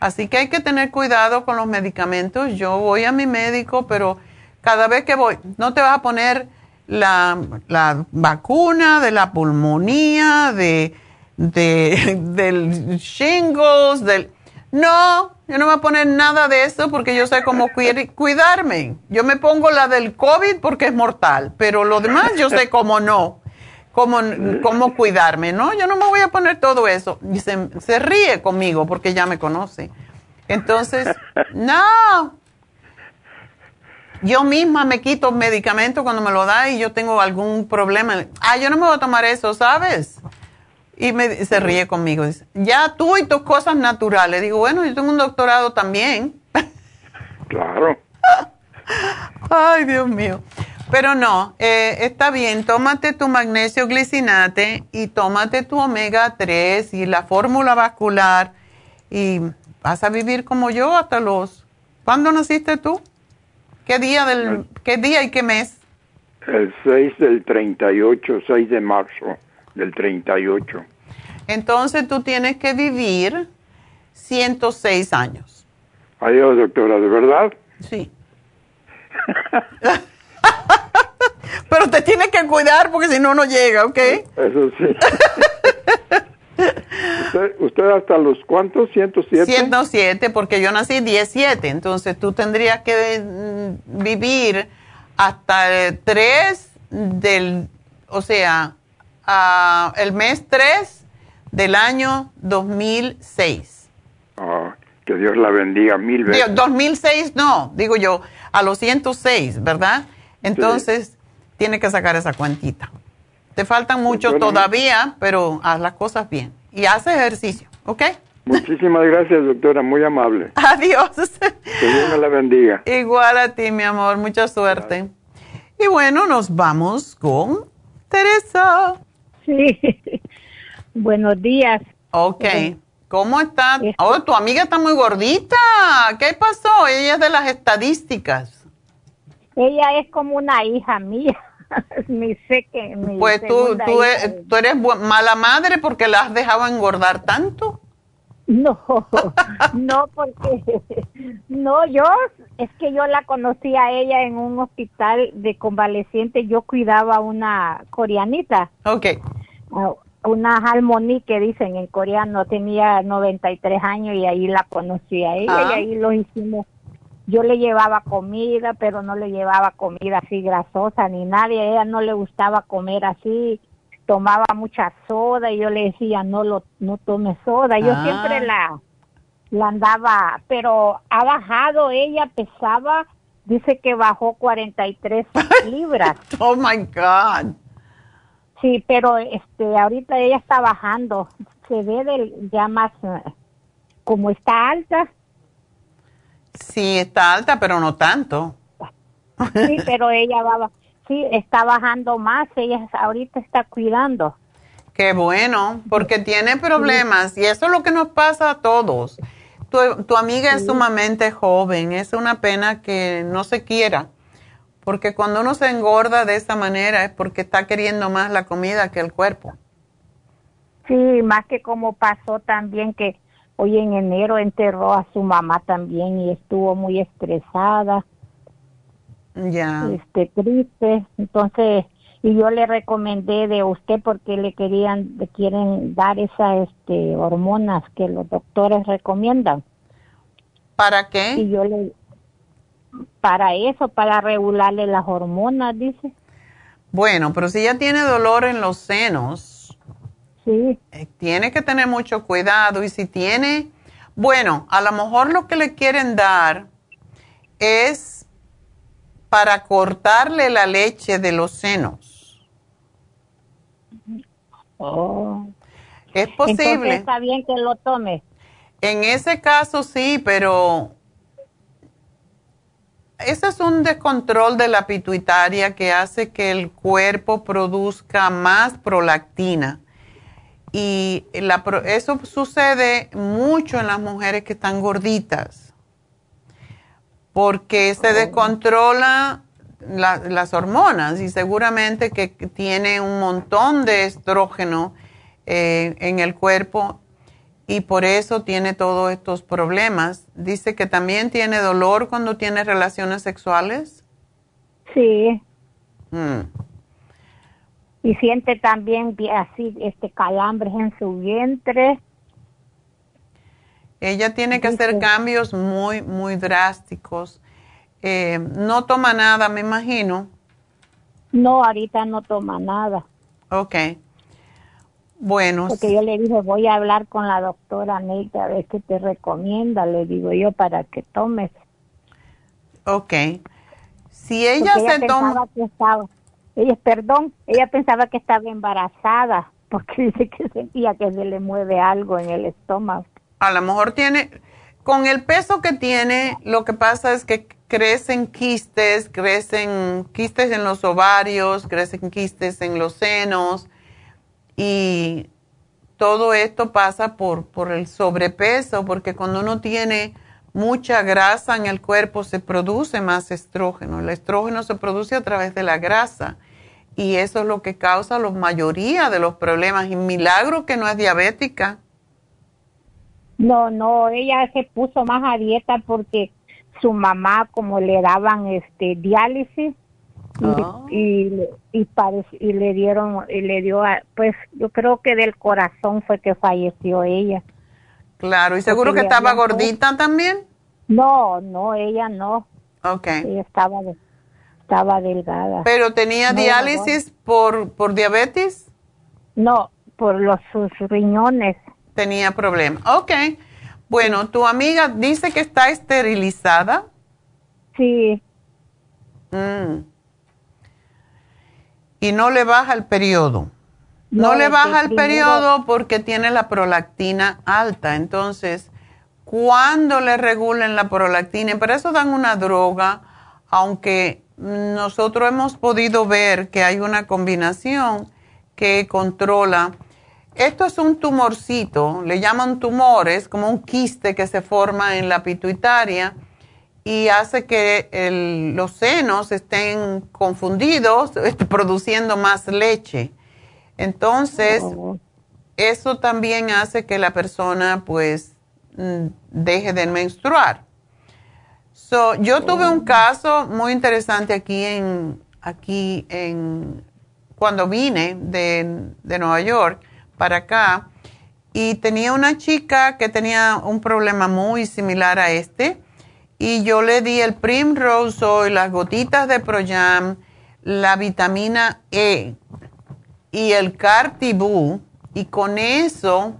Así que hay que tener cuidado con los medicamentos. Yo voy a mi médico, pero cada vez que voy, no te vas a poner la, vacuna de la pulmonía, de, del shingles, del... No, yo no me voy a poner nada de eso porque yo sé cómo cuidarme. Yo me pongo la del COVID porque es mortal, pero lo demás yo sé cómo no cómo, cómo cuidarme, ¿no? Yo no me voy a poner todo eso. Y se, ríe conmigo porque ya me conoce. Entonces, no. Yo misma me quito medicamento cuando me lo da y yo tengo algún problema. Ah, yo no me voy a tomar eso, ¿sabes? Y me, se ríe conmigo. Dice, ya tú y tus cosas naturales. Digo, bueno, yo tengo un doctorado también. Claro. Ay, Dios mío. Pero no, eh, está bien, tómate tu magnesio glicinate y tómate tu omega 3 y la fórmula vascular y vas a vivir como yo hasta los... ¿Cuándo naciste tú? ¿Qué día, del, qué día y qué mes? El 6 del 38, 6 de marzo del 38. Entonces tú tienes que vivir 106 años. Adiós, doctora, ¿de verdad? Sí. Pero te tienes que cuidar porque si no, no llega, ¿ok? Eso sí. ¿Usted, ¿Usted, hasta los cuántos? ¿107? 107, porque yo nací 17, entonces tú tendrías que mm, vivir hasta el 3 del, o sea, uh, el mes 3 del año 2006. Oh, que Dios la bendiga mil veces. 2006 no, digo yo, a los 106, ¿verdad? Entonces, sí. tiene que sacar esa cuantita. Te faltan mucho bueno, todavía, pero haz las cosas bien. Y haz ejercicio, ¿ok? Muchísimas gracias, doctora, muy amable. Adiós. Que Dios me la bendiga. Igual a ti, mi amor, mucha suerte. Gracias. Y bueno, nos vamos con Teresa. Sí, buenos días. Ok, ¿cómo está? Oh, tu amiga está muy gordita. ¿Qué pasó? Ella es de las estadísticas. Ella es como una hija mía. Ni sé que. Mi pues tú, tú, eres, tú eres mala madre porque la has dejado engordar tanto. No, no, porque no, yo es que yo la conocí a ella en un hospital de convalecientes. Yo cuidaba a una coreanita. Ok. Una halmoni que dicen en coreano, tenía 93 años y ahí la conocí a ella Ah. y ahí lo hicimos. Yo le llevaba comida, pero no le llevaba comida así grasosa ni nadie. A ella no le gustaba comer así tomaba mucha soda y yo le decía no lo no tome soda yo Ah. siempre la la andaba pero ha bajado ella pesaba dice que bajó 43 libras oh my god sí pero este ahorita ella está bajando se ve del ya más eh, como está alta Sí, está alta, pero no tanto. sí pero ella va sí está bajando más ella ahorita está cuidando Qué bueno, porque tiene problemas y eso es lo que nos pasa a todos. Tu, tu amiga es sumamente joven, es una pena que no se quiera, porque cuando uno se engorda de esa manera es porque está queriendo más la comida que el cuerpo. Sí, más que como pasó también que hoy en enero enterró a su mamá también y estuvo muy estresada, Ya. este triste, entonces y yo le recomendé de usted porque le querían le quieren dar esas este hormonas que los doctores recomiendan. ¿Para qué? Y yo le para eso, para regularle las hormonas, dice. Bueno, pero si ella tiene dolor en los senos, sí. tiene que tener mucho cuidado y si tiene, bueno, a lo mejor lo que le quieren dar es para cortarle la leche de los senos. Oh. Es posible. Entonces está bien que lo tome. En ese caso sí, pero ese es un descontrol de la pituitaria que hace que el cuerpo produzca más prolactina. Y la, eso sucede mucho en las mujeres que están gorditas, porque se descontrola la- las hormonas y seguramente que tiene un montón de estrógeno eh, en el cuerpo y por eso tiene todos estos problemas. Dice que también tiene dolor cuando tiene relaciones sexuales. Sí. Mm. Y siente también así este calambres en su vientre. Ella tiene que hacer cambios muy, muy drásticos. Eh, no toma nada, me imagino. No, ahorita no toma nada. Ok. Bueno, Porque yo le dije, voy a hablar con la doctora Neita a ver qué te recomienda, le digo yo, para que tomes. ok. Si ella Porque se toma... que estaba, ella, perdón, ella pensaba que estaba embarazada, porque dice que sentía que se le mueve algo en el estómago. a lo mejor tiene, con el peso que tiene, lo que pasa es que crecen quistes, crecen quistes en los ovarios, crecen quistes en los senos y todo esto pasa por, por el sobrepeso, porque cuando uno tiene mucha grasa en el cuerpo se produce más estrógeno. El estrógeno se produce a través de la grasa y eso es lo que causa la mayoría de los problemas. Y milagro que no es diabética. No, no, ella se puso más a dieta porque su mamá como le daban este diálisis y, Ah. y, y, le dieron y le dio a- pues yo creo que del corazón fue que falleció ella. Claro, y seguro que estaba gordita también. No, no, ella no. Ok. Ella estaba estaba delgada. Pero tenía No, diálisis por, por diabetes. No, por los sus riñones. Tenía problemas. Ok. Bueno, tu amiga dice que está esterilizada. Sí. Mm. Y no le baja el periodo. No, No, le baja el periodo porque tiene la prolactina alta. Entonces, cuando le regulen la prolactina, y por eso dan una droga, aunque nosotros hemos podido ver que hay una combinación que controla. Esto es un tumorcito, le llaman tumores, como un quiste que se forma en la pituitaria y hace que el- los senos estén confundidos, produciendo más leche. Entonces, eso también hace que la persona pues mm, deje de menstruar. So, yo tuve un caso muy interesante aquí en, aquí en, cuando vine de, de Nueva York para acá y tenía una chica que tenía un problema muy similar a este y yo le di el Primrose Oil, las gotitas de Proyam, la vitamina E y el Cartibú y con eso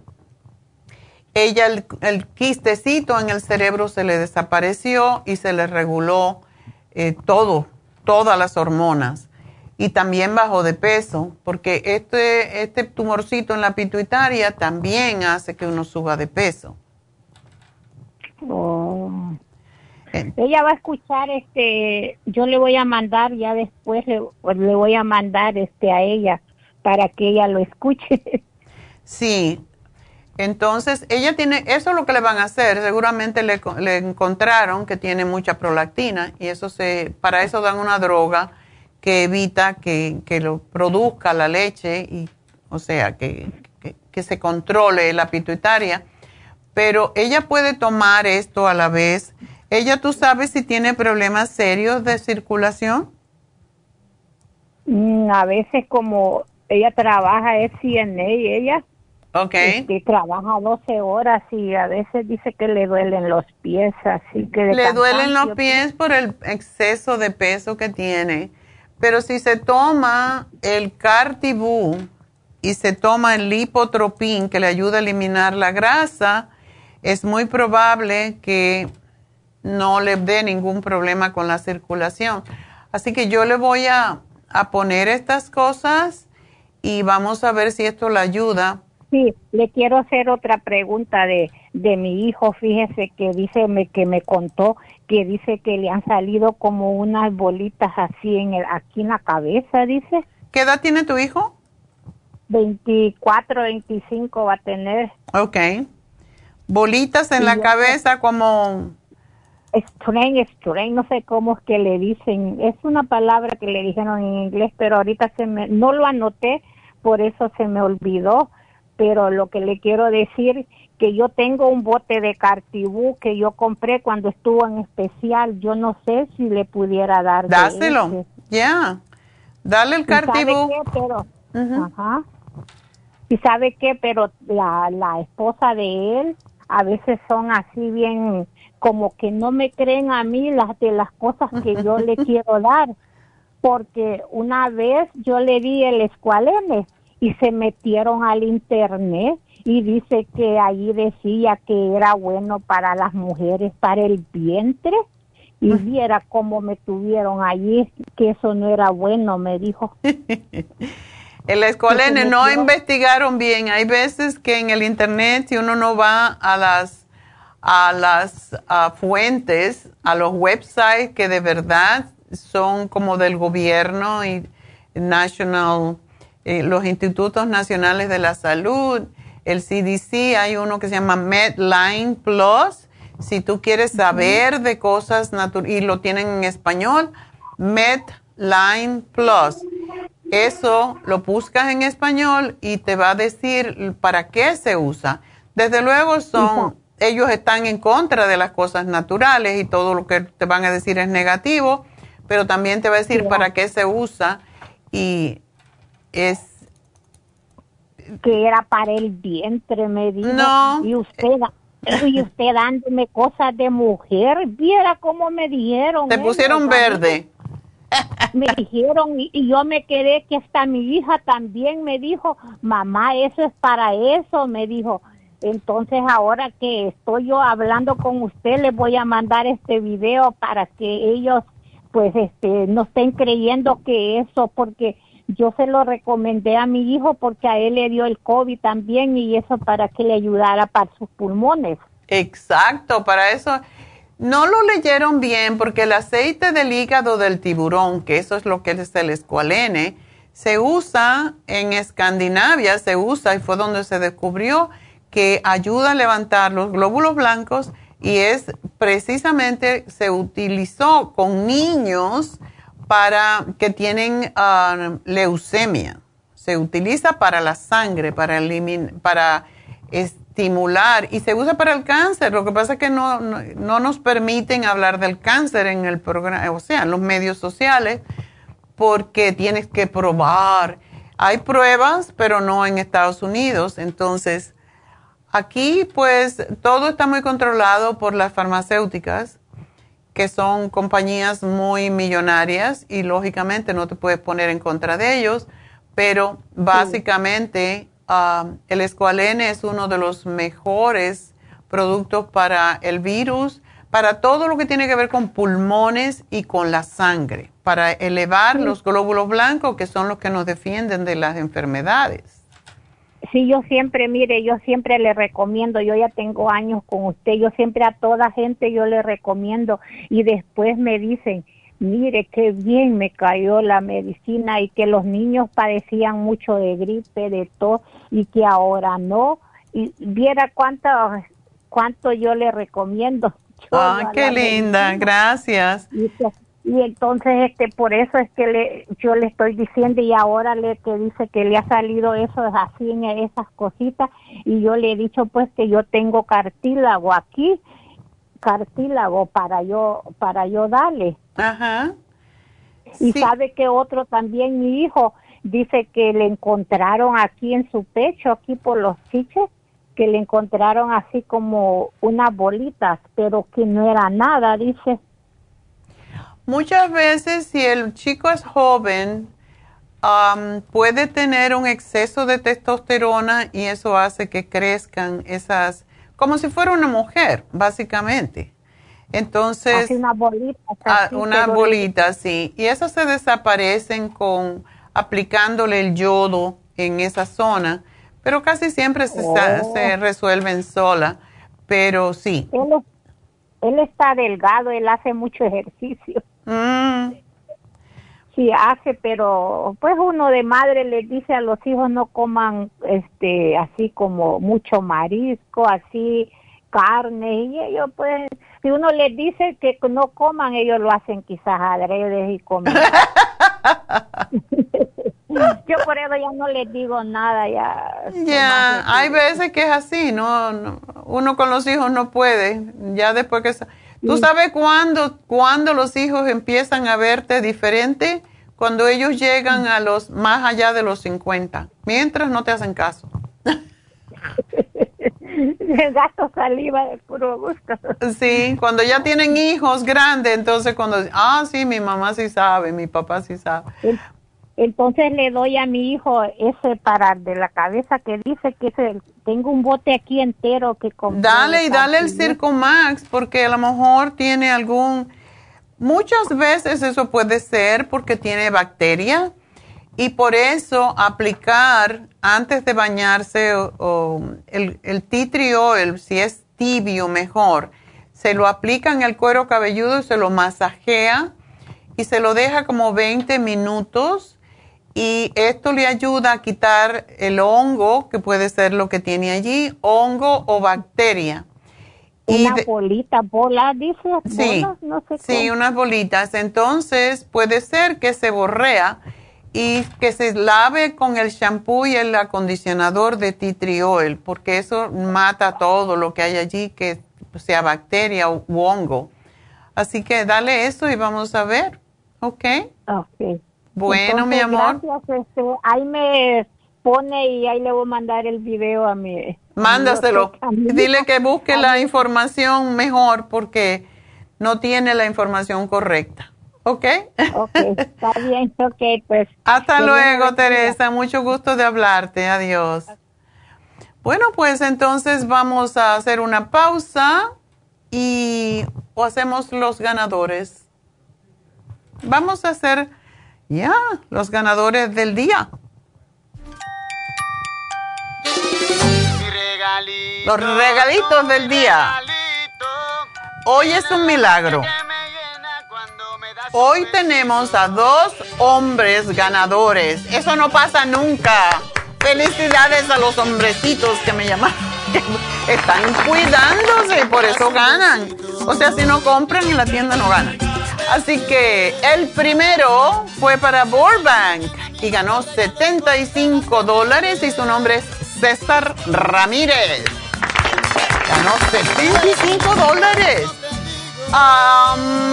ella el, el quistecito en el cerebro se le desapareció y se le reguló eh, todo, todas las hormonas. Y también bajó de peso, porque este, este tumorcito en la pituitaria también hace que uno suba de peso. Oh. Ella va a escuchar, este, yo le voy a mandar ya después le, le voy a mandar este a ella para que ella lo escuche. Sí. Entonces, ella tiene, eso es lo que le van a hacer. Seguramente le, le encontraron que tiene mucha prolactina y eso se, para eso dan una droga que evita que, que lo produzca la leche y, o sea, que, que, que se controle la pituitaria. Pero ella puede tomar esto a la vez. Ella, ¿tú sabes si tiene problemas serios de circulación? Mm, a veces como ella trabaja, es CNA, ella Ok. este, trabaja 12 horas y a veces dice que le duelen los pies, así que Le duelen los pies por el exceso de peso que tiene. Pero si se toma el Cartibú y se toma el lipotropín que le ayuda a eliminar la grasa, es muy probable que no le dé ningún problema con la circulación. Así que yo le voy a, a poner estas cosas y vamos a ver si esto le ayuda. Sí, le quiero hacer otra pregunta de, de mi hijo. Fíjese que dice me, que me contó que dice que le han salido como unas bolitas así en el, aquí en la cabeza, dice. ¿Qué edad tiene tu hijo? 24, 25 va a tener. Ok. Bolitas en Y la cabeza como... Strain, strain, no sé cómo es que le dicen. Es una palabra que le dijeron en inglés, pero ahorita se me, no lo anoté, por eso se me olvidó. Pero lo que le quiero decir que yo tengo un bote de Cartibú que yo compré cuando estuvo en especial. Yo no sé si le pudiera dar. Dáselo. Ya. Dale el ¿Y sabe Cartibú. qué? Pero, ajá. ¿Y sabe qué? Pero la, la esposa de él a veces son así bien, como que no me creen a mí las de las cosas que yo le quiero dar. Porque una vez yo le di el escualene y se metieron al internet y dice que allí decía que era bueno para las mujeres, para el vientre. Y viera cómo me tuvieron allí, que eso no era bueno, me dijo. El se no investigaron bien. Hay veces que en el internet, si uno no va a las, a las fuentes, a los websites que de verdad son como del gobierno y national, eh, los institutos nacionales de la salud, el CDC, hay uno que se llama Medline Plus. Si tú quieres saber de cosas naturales, y lo tienen en español, Medline Plus. Eso lo buscas en español y te va a decir para qué se usa. Desde luego son, ellos están en contra de las cosas naturales y todo lo que te van a decir es negativo, pero también te va a decir para qué se usa y es que era para el vientre, me dijo. No. Y usted, y usted dándome cosas de mujer, viera cómo me dijeron. Te ¿eh? pusieron verde. Me dijeron y, y yo me quedé que hasta mi hija también me dijo, mamá, eso es para eso, me dijo. Entonces ahora que estoy yo hablando con usted, les voy a mandar este video para que ellos pues este no estén creyendo que eso, porque yo se lo recomendé a mi hijo porque a él le dio el COVID también y eso para que le ayudara para sus pulmones. Exacto, para eso no lo leyeron bien porque el aceite del hígado del tiburón, que eso es lo que es el escualene, se usa en Escandinavia, se usa y fue donde se descubrió que ayuda a levantar los glóbulos blancos y es precisamente se utilizó con niños para que tienen ah, leucemia. Se utiliza para la sangre, para para estimular y se usa para el cáncer. Lo que pasa es que no, no, no nos permiten hablar del cáncer en el programa, o sea, en los medios sociales, porque tienes que probar. Hay pruebas, pero no en Estados Unidos. Entonces, aquí pues todo está muy controlado por las farmacéuticas, que son compañías muy millonarias y lógicamente no te puedes poner en contra de ellos, pero básicamente ah, el escualene es uno de los mejores productos para el virus, para todo lo que tiene que ver con pulmones y con la sangre, para elevar los glóbulos blancos que son los que nos defienden de las enfermedades. Sí, yo siempre, mire, yo siempre le recomiendo, yo ya tengo años con usted, yo siempre a toda gente yo le recomiendo y después me dicen, mire qué bien me cayó la medicina y que los niños padecían mucho de gripe, de tos y que ahora no. Y viera cuánto, cuánto yo le recomiendo. Yo Ah, qué linda, medicina. gracias. Y, y entonces este por eso es que le, yo le estoy diciendo y ahora le que dice que le ha salido eso así en esas cositas y yo le he dicho pues que yo tengo cartílago aquí cartílago para yo para yo darle. Ajá. y sabe que otro también mi hijo dice que le encontraron aquí en su pecho aquí por los chiches que le encontraron así como unas bolitas pero que no era nada dice Muchas veces si el chico es joven, am, puede tener un exceso de testosterona y eso hace que crezcan esas, como si fuera una mujer, básicamente. Entonces, Así unas bolitas ah, así, unas pero- bolitas, sí. Y esas se desaparecen con aplicándole el yodo en esa zona, pero casi siempre se, Oh. se resuelven sola. Pero sí. él está delgado, él hace mucho ejercicio. Mm. Sí, hace, pero pues uno de madre les dice a los hijos no coman este así como mucho marisco, así carne y ellos pues si uno les dice que no coman, ellos lo hacen quizás adrede y comen. Yo por eso ya no les digo nada ya. Ya, hay veces que es así, no, no, uno con los hijos no puede, ya después que... ¿Tú sabes cuándo, cuándo los hijos empiezan a verte diferente? Cuando ellos llegan a los más allá de los 50, mientras no te hacen caso. gasto saliva de puro gusto. Sí, cuando ya tienen hijos grandes, entonces cuando, ah, sí, mi mamá sí sabe, mi papá sí sabe. Entonces le doy a mi hijo ese para de la cabeza que dice que tengo un bote aquí entero que compré Dale y dale el Cartier. Circumax porque a lo mejor tiene algún... Muchas veces eso puede ser porque tiene bacteria y por eso aplicar antes de bañarse o, o el, el tea tree oil, si es tibio mejor, se lo aplica en el cuero cabelludo y se lo masajea y se lo deja como 20 minutos y esto le ayuda a quitar el hongo, que puede ser lo que tiene allí, hongo o bacteria. Y Una de- bolita, bola, dice. Sí, bolas, no sé sí, unas bolitas. Entonces puede ser que se borrea y que se lave con el shampoo y el acondicionador de tea tree oil, porque eso mata todo lo que hay allí, que sea bacteria o hongo. Así que dale eso y vamos a ver, ¿ok? Ok. Bueno, mi amor. Gracias, este, ahí me pone y ahí le voy a mandar el video a mi... Mándaselo. Dile que busque la información mejor porque no tiene la información correcta. ¿Ok? Ok, está bien, ok, pues. Hasta luego, Teresa. Mucho gusto de hablarte. Adiós. Bueno, pues entonces vamos a hacer una pausa y o hacemos los ganadores. Vamos a hacer ya los ganadores del día. Los regalitos del día. Hoy es un milagro. Hoy tenemos a dos hombres ganadores. Eso no pasa nunca. Felicidades a los hombrecitos que me llaman. Están cuidándose y por eso ganan. O sea, si no compran en la tienda no ganan. Así que el primero fue para Burbank y ganó 75 dólares y su nombre es César Ramírez. Ganó 75 dólares.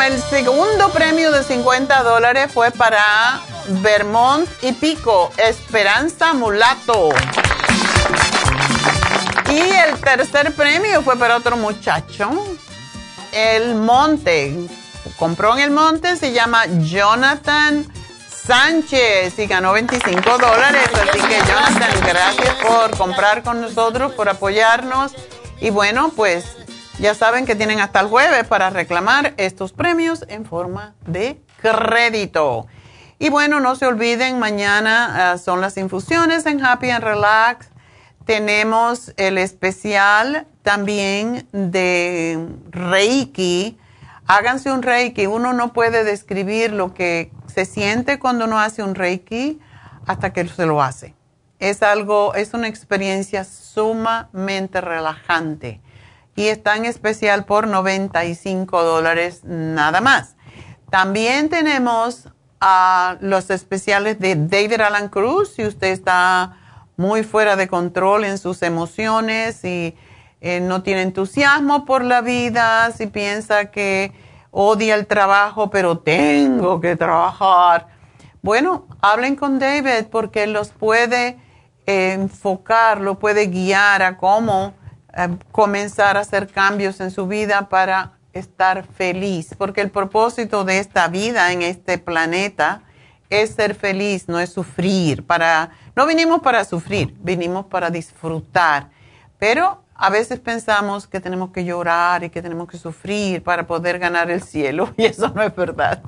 el segundo premio de 50 dólares fue para Vermont y Pico, Esperanza Mulato. Y el tercer premio fue para otro muchacho, el Monte. Compró en el Monte, se llama Jonathan Sánchez y ganó 25 dólares. Así que Jonathan, gracias por comprar con nosotros, por apoyarnos. Y bueno, pues ya saben que tienen hasta el jueves para reclamar estos premios en forma de crédito. Y bueno, no se olviden, mañana ah, son las infusiones en Happy and Relax. Tenemos el especial también de Reiki. Háganse un Reiki. Uno no puede describir lo que se siente cuando uno hace un Reiki hasta que se lo hace. Es algo, es una experiencia sumamente relajante y está en especial por 95 dólares nada más. También tenemos a los especiales de David Alan Cruz, si usted está muy fuera de control en sus emociones y eh, no tiene entusiasmo por la vida, si piensa que odia el trabajo, pero tengo que trabajar. Bueno, hablen con David porque los puede eh, enfocar, lo puede guiar a cómo eh, comenzar a hacer cambios en su vida para estar feliz, porque el propósito de esta vida en este planeta es ser feliz, no es sufrir. Para, no vinimos para sufrir, vinimos para disfrutar. Pero a veces pensamos que tenemos que llorar y que tenemos que sufrir para poder ganar el cielo, y eso no es verdad.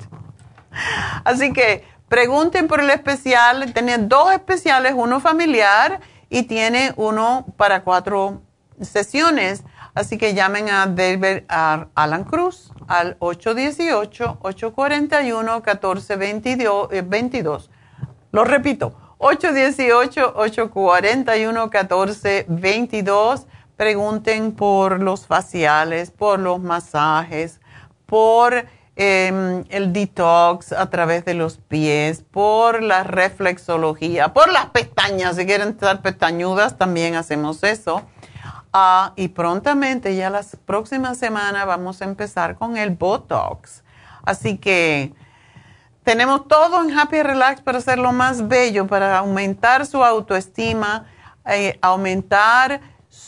Así que pregunten por el especial. Tiene dos especiales, uno familiar y tiene uno para cuatro sesiones. Así que llamen a David Alan Cruz al 818-841-1422. Lo repito, 818-841-1422. Pregunten por los faciales, por los masajes, por em, el detox a través de los pies, por la reflexología, por las pestañas. Si quieren estar pestañudas, también hacemos eso Ah, y prontamente, ya las próximas semanas, vamos a empezar con el Botox. Así que tenemos todo en Happy Relax para hacerlo más bello, para aumentar su autoestima, eh, aumentar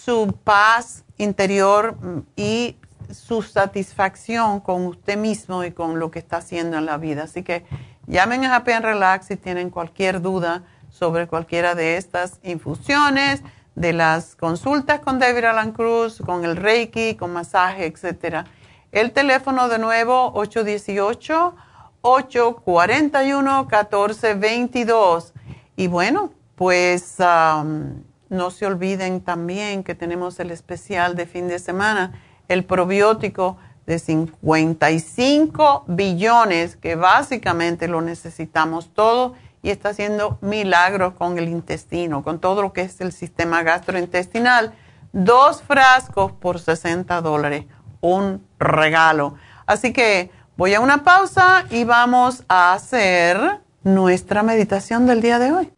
su paz interior mm, y su satisfacción con usted mismo y con lo que está haciendo en la vida. Así que llamen a Happy Relax si tienen cualquier duda sobre cualquiera de estas infusiones de las consultas con David Alan Cruz, con el Reiki, con masaje, etc. El teléfono de nuevo 818-841-1422. Y bueno, pues no se olviden también que tenemos el especial de fin de semana, el probiótico de 55 billones, que básicamente lo necesitamos todo y está haciendo milagros con el intestino, con todo lo que es el sistema gastrointestinal. Dos frascos por 60 dólares, un regalo. Así que voy a una pausa y vamos a hacer nuestra meditación del día de hoy.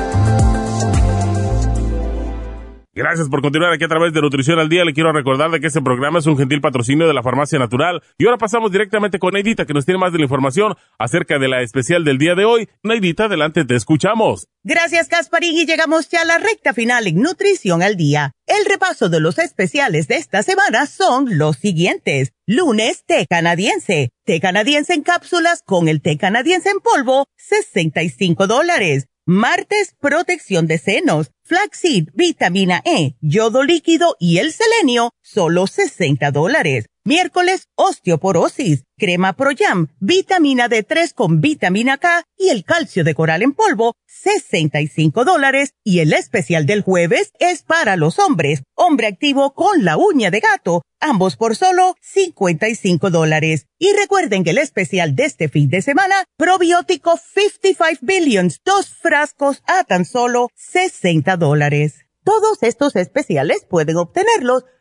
Gracias por continuar aquí a través de Nutrición al Día. Le quiero recordar de que este programa es un gentil patrocinio de la Farmacia Natural. Y ahora pasamos directamente con Neidita, que nos tiene más de la información acerca de la especial del día de hoy. Neidita, adelante, te escuchamos. Gracias, Gasparín, y llegamos ya a la recta final en Nutrición al Día. El repaso de los especiales de esta semana son los siguientes. Lunes, té canadiense. Té canadiense en cápsulas con el té canadiense en polvo, 65 dólares. Martes, protección de senos, flaxseed, vitamina E, yodo líquido y el selenio, solo 60 dólares. Miércoles, osteoporosis, crema Proyam, vitamina D3 con vitamina K y el calcio de coral en polvo, 65 dólares. Y el especial del jueves es para los hombres, hombre activo con la uña de gato, ambos por solo 55 dólares. Y recuerden que el especial de este fin de semana, probiótico 55 billions, dos frascos a tan solo 60 dólares. Todos estos especiales pueden obtenerlos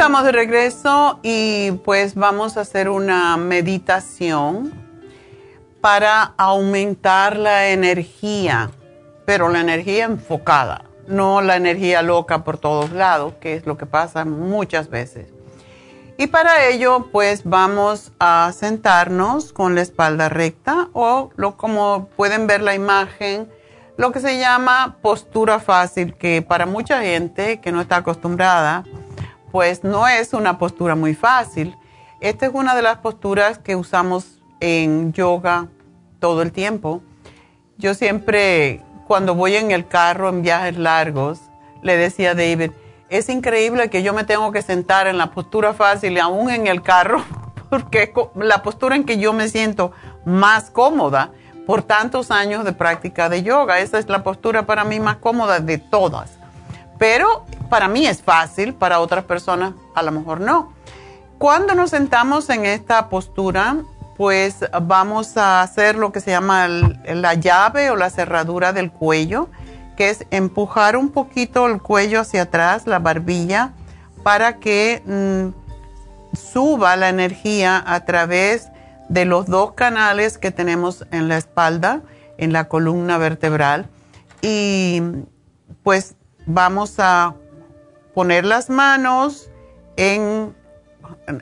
Estamos de regreso y pues vamos a hacer una meditación para aumentar la energía, pero la energía enfocada, no la energía loca por todos lados, que es lo que pasa muchas veces. Y para ello, pues vamos a sentarnos con la espalda recta o lo, como pueden ver la imagen, lo que se llama postura fácil, que para mucha gente que no está acostumbrada, pues no es una postura muy fácil. Esta es una de las posturas que usamos en yoga todo el tiempo. Yo siempre, cuando voy en el carro en viajes largos, le decía a David, es increíble que yo me tengo que sentar en la postura fácil, aún en el carro, porque es la postura en que yo me siento más cómoda por tantos años de práctica de yoga. Esa es la postura para mí más cómoda de todas. Pero para mí es fácil, para otras personas a lo mejor no. Cuando nos sentamos en esta postura, pues vamos a hacer lo que se llama la llave o la cerradura del cuello, que es empujar un poquito el cuello hacia atrás, la barbilla, para que mm, suba la energía a través de los dos canales que tenemos en la espalda, en la columna vertebral. Y pues vamos a poner las manos en,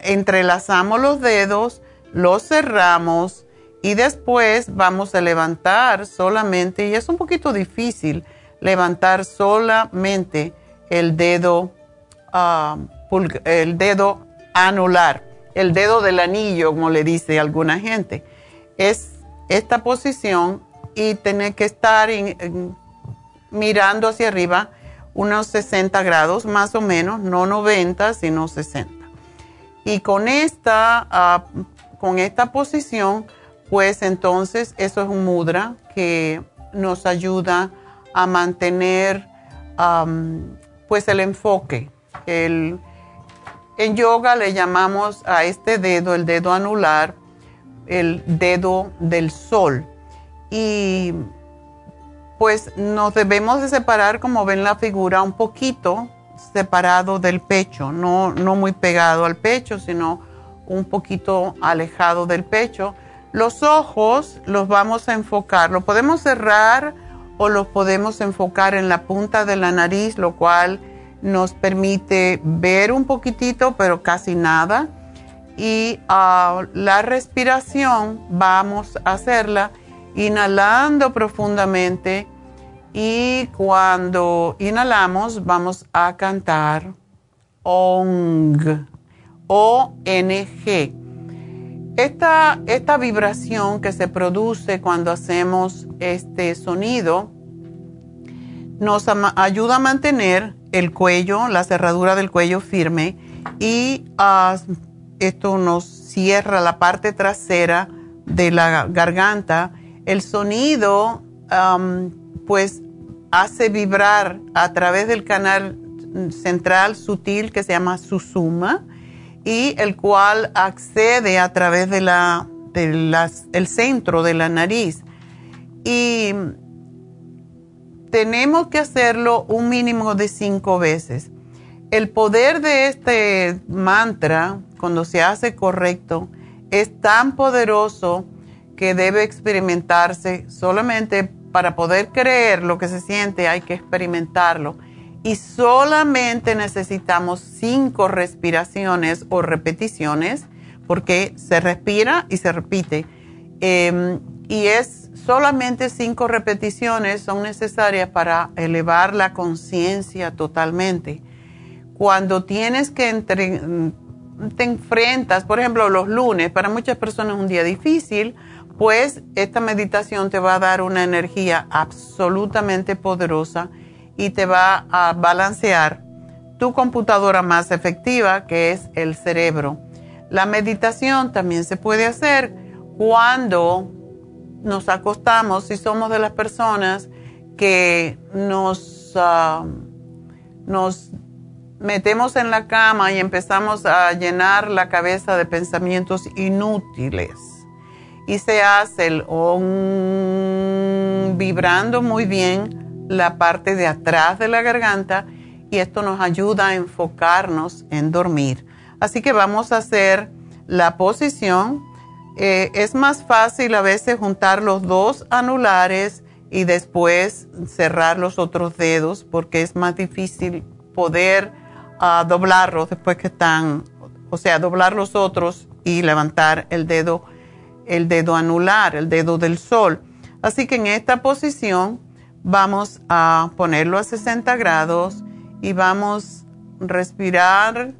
entrelazamos los dedos, los cerramos y después vamos a levantar solamente, y es un poquito difícil levantar solamente el dedo, ah, el dedo anular, el dedo del anillo, como le dice alguna gente. Es esta posición y tener que estar mirando hacia arriba unos 60 grados más o menos, no 90, sino 60. Y con esta, ah, con esta posición pues entonces eso es un mudra que nos ayuda a mantener pues el enfoque. en yoga le llamamos a este dedo, el dedo anular, el dedo del sol. Y pues nos debemos de separar, como ven la figura, un poquito separado del pecho, no, muy pegado al pecho, sino un poquito alejado del pecho. Los ojos los vamos a enfocar, lo podemos cerrar o los podemos enfocar en la punta de la nariz, lo cual nos permite ver un poquitito, pero casi nada. Y ah, la respiración vamos a hacerla inhalando profundamente y cuando inhalamos vamos a cantar ONG, O-N-G. Esta, esta vibración que se produce cuando hacemos este sonido nos ayuda a mantener el cuello, la cerradura del cuello firme y ah, esto nos cierra la parte trasera de la garganta el sonido pues hace vibrar a través del canal central sutil que se llama susuma y el cual accede a través de la, el centro de la nariz. Y tenemos que hacerlo un mínimo de cinco veces. El poder de este mantra, cuando se hace correcto, es tan poderoso que debe experimentarse solamente para poder creer lo que se siente hay que experimentarlo. Y solamente necesitamos cinco respiraciones o repeticiones porque se respira y se repite. Em, y es solamente cinco repeticiones son necesarias para elevar la conciencia totalmente. Cuando tienes que te enfrentas por ejemplo los lunes para muchas personas es un día difícil pues esta meditación te va a dar una energía absolutamente poderosa y te va a balancear tu computadora más efectiva, que es el cerebro. La meditación también se puede hacer cuando nos acostamos, si somos de las personas que nos, ah, nos metemos en la cama y empezamos a llenar la cabeza de pensamientos inútiles y se hace el vibrando muy bien la parte de atrás de la garganta y esto nos ayuda a enfocarnos en dormir. Así que vamos a hacer la posición. Eh, es más fácil a veces juntar los dos anulares y después cerrar los otros dedos porque es más difícil poder ah, doblarlos después que están, o sea, doblar los otros y levantar el dedo el dedo anular, el dedo del sol. Así que en esta posición vamos a ponerlo a 60 grados y vamos a respirar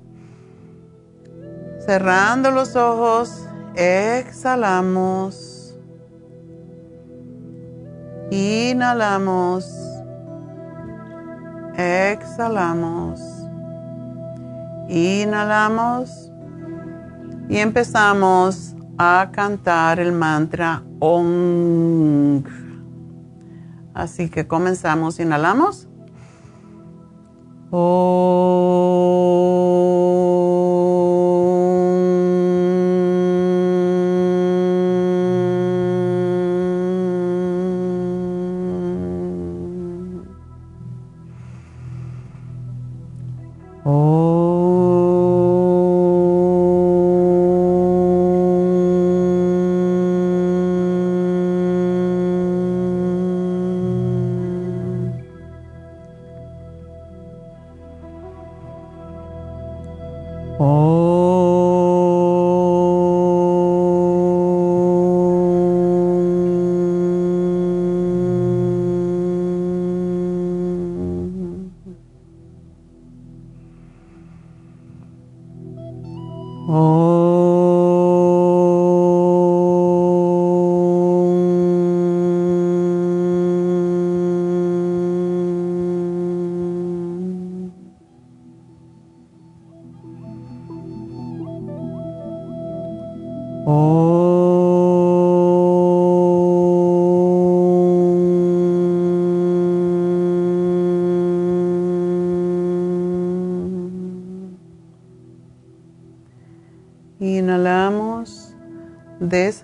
cerrando los ojos, exhalamos, inhalamos, exhalamos, inhalamos y empezamos a cantar el mantra ONG. Así que comenzamos, inhalamos.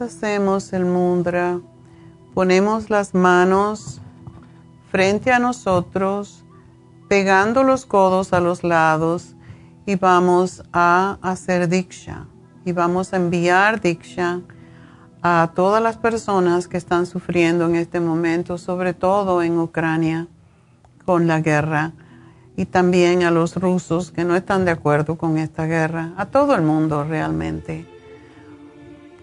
Deshacemos el mudra, ponemos las manos frente a nosotros, pegando los codos a los lados y vamos a hacer diksha. Y vamos a enviar diksha a todas las personas que están sufriendo en este momento, sobre todo en Ucrania, con la guerra y también a los rusos que no están de acuerdo con esta guerra, a todo el mundo realmente.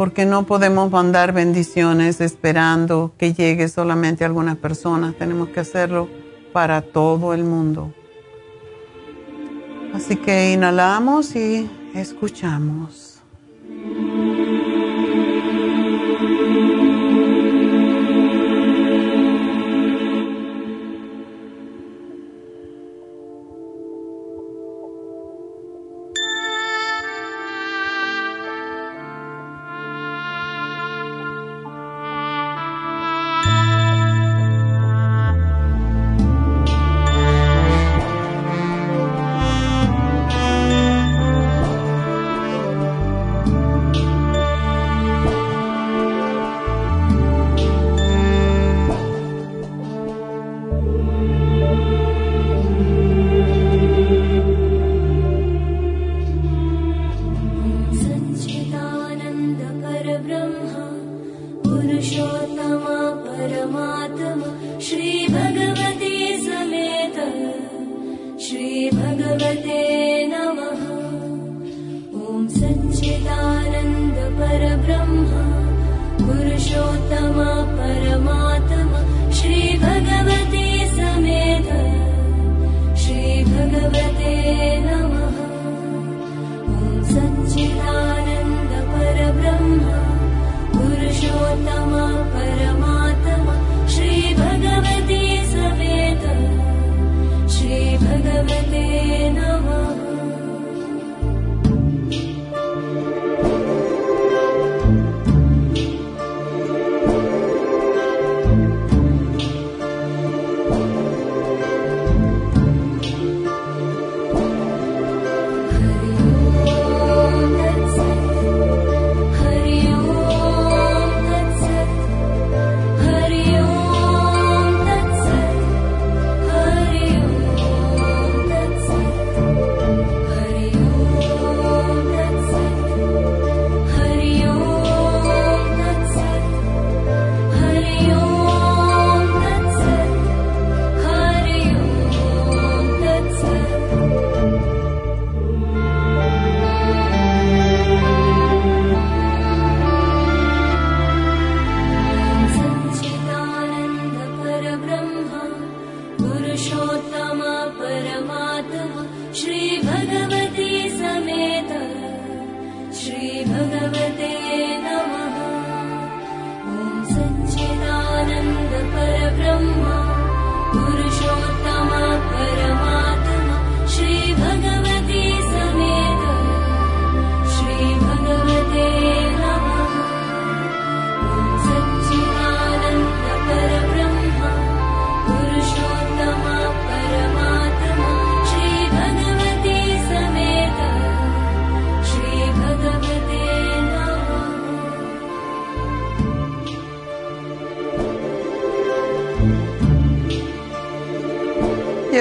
Porque no podemos mandar bendiciones esperando que llegue solamente a algunas personas, tenemos que hacerlo para todo el mundo. Así que inhalamos y escuchamos.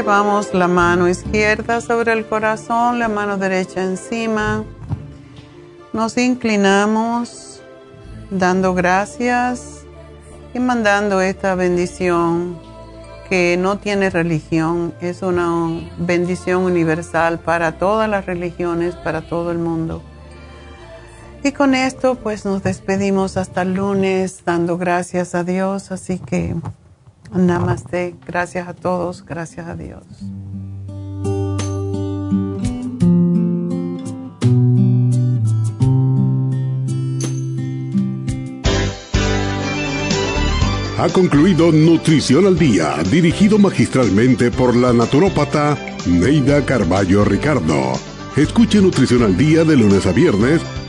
Llevamos la mano izquierda sobre el corazón, la mano derecha encima. Nos inclinamos dando gracias y mandando esta bendición que no tiene religión, es una bendición universal para todas las religiones, para todo el mundo. Y con esto pues nos despedimos hasta el lunes dando gracias a Dios, así que Namaste. Gracias a todos. Gracias a Dios. Ha concluido Nutrición al Día, dirigido magistralmente por la naturópata Neida Carballo Ricardo. Escuche Nutrición al Día de lunes a viernes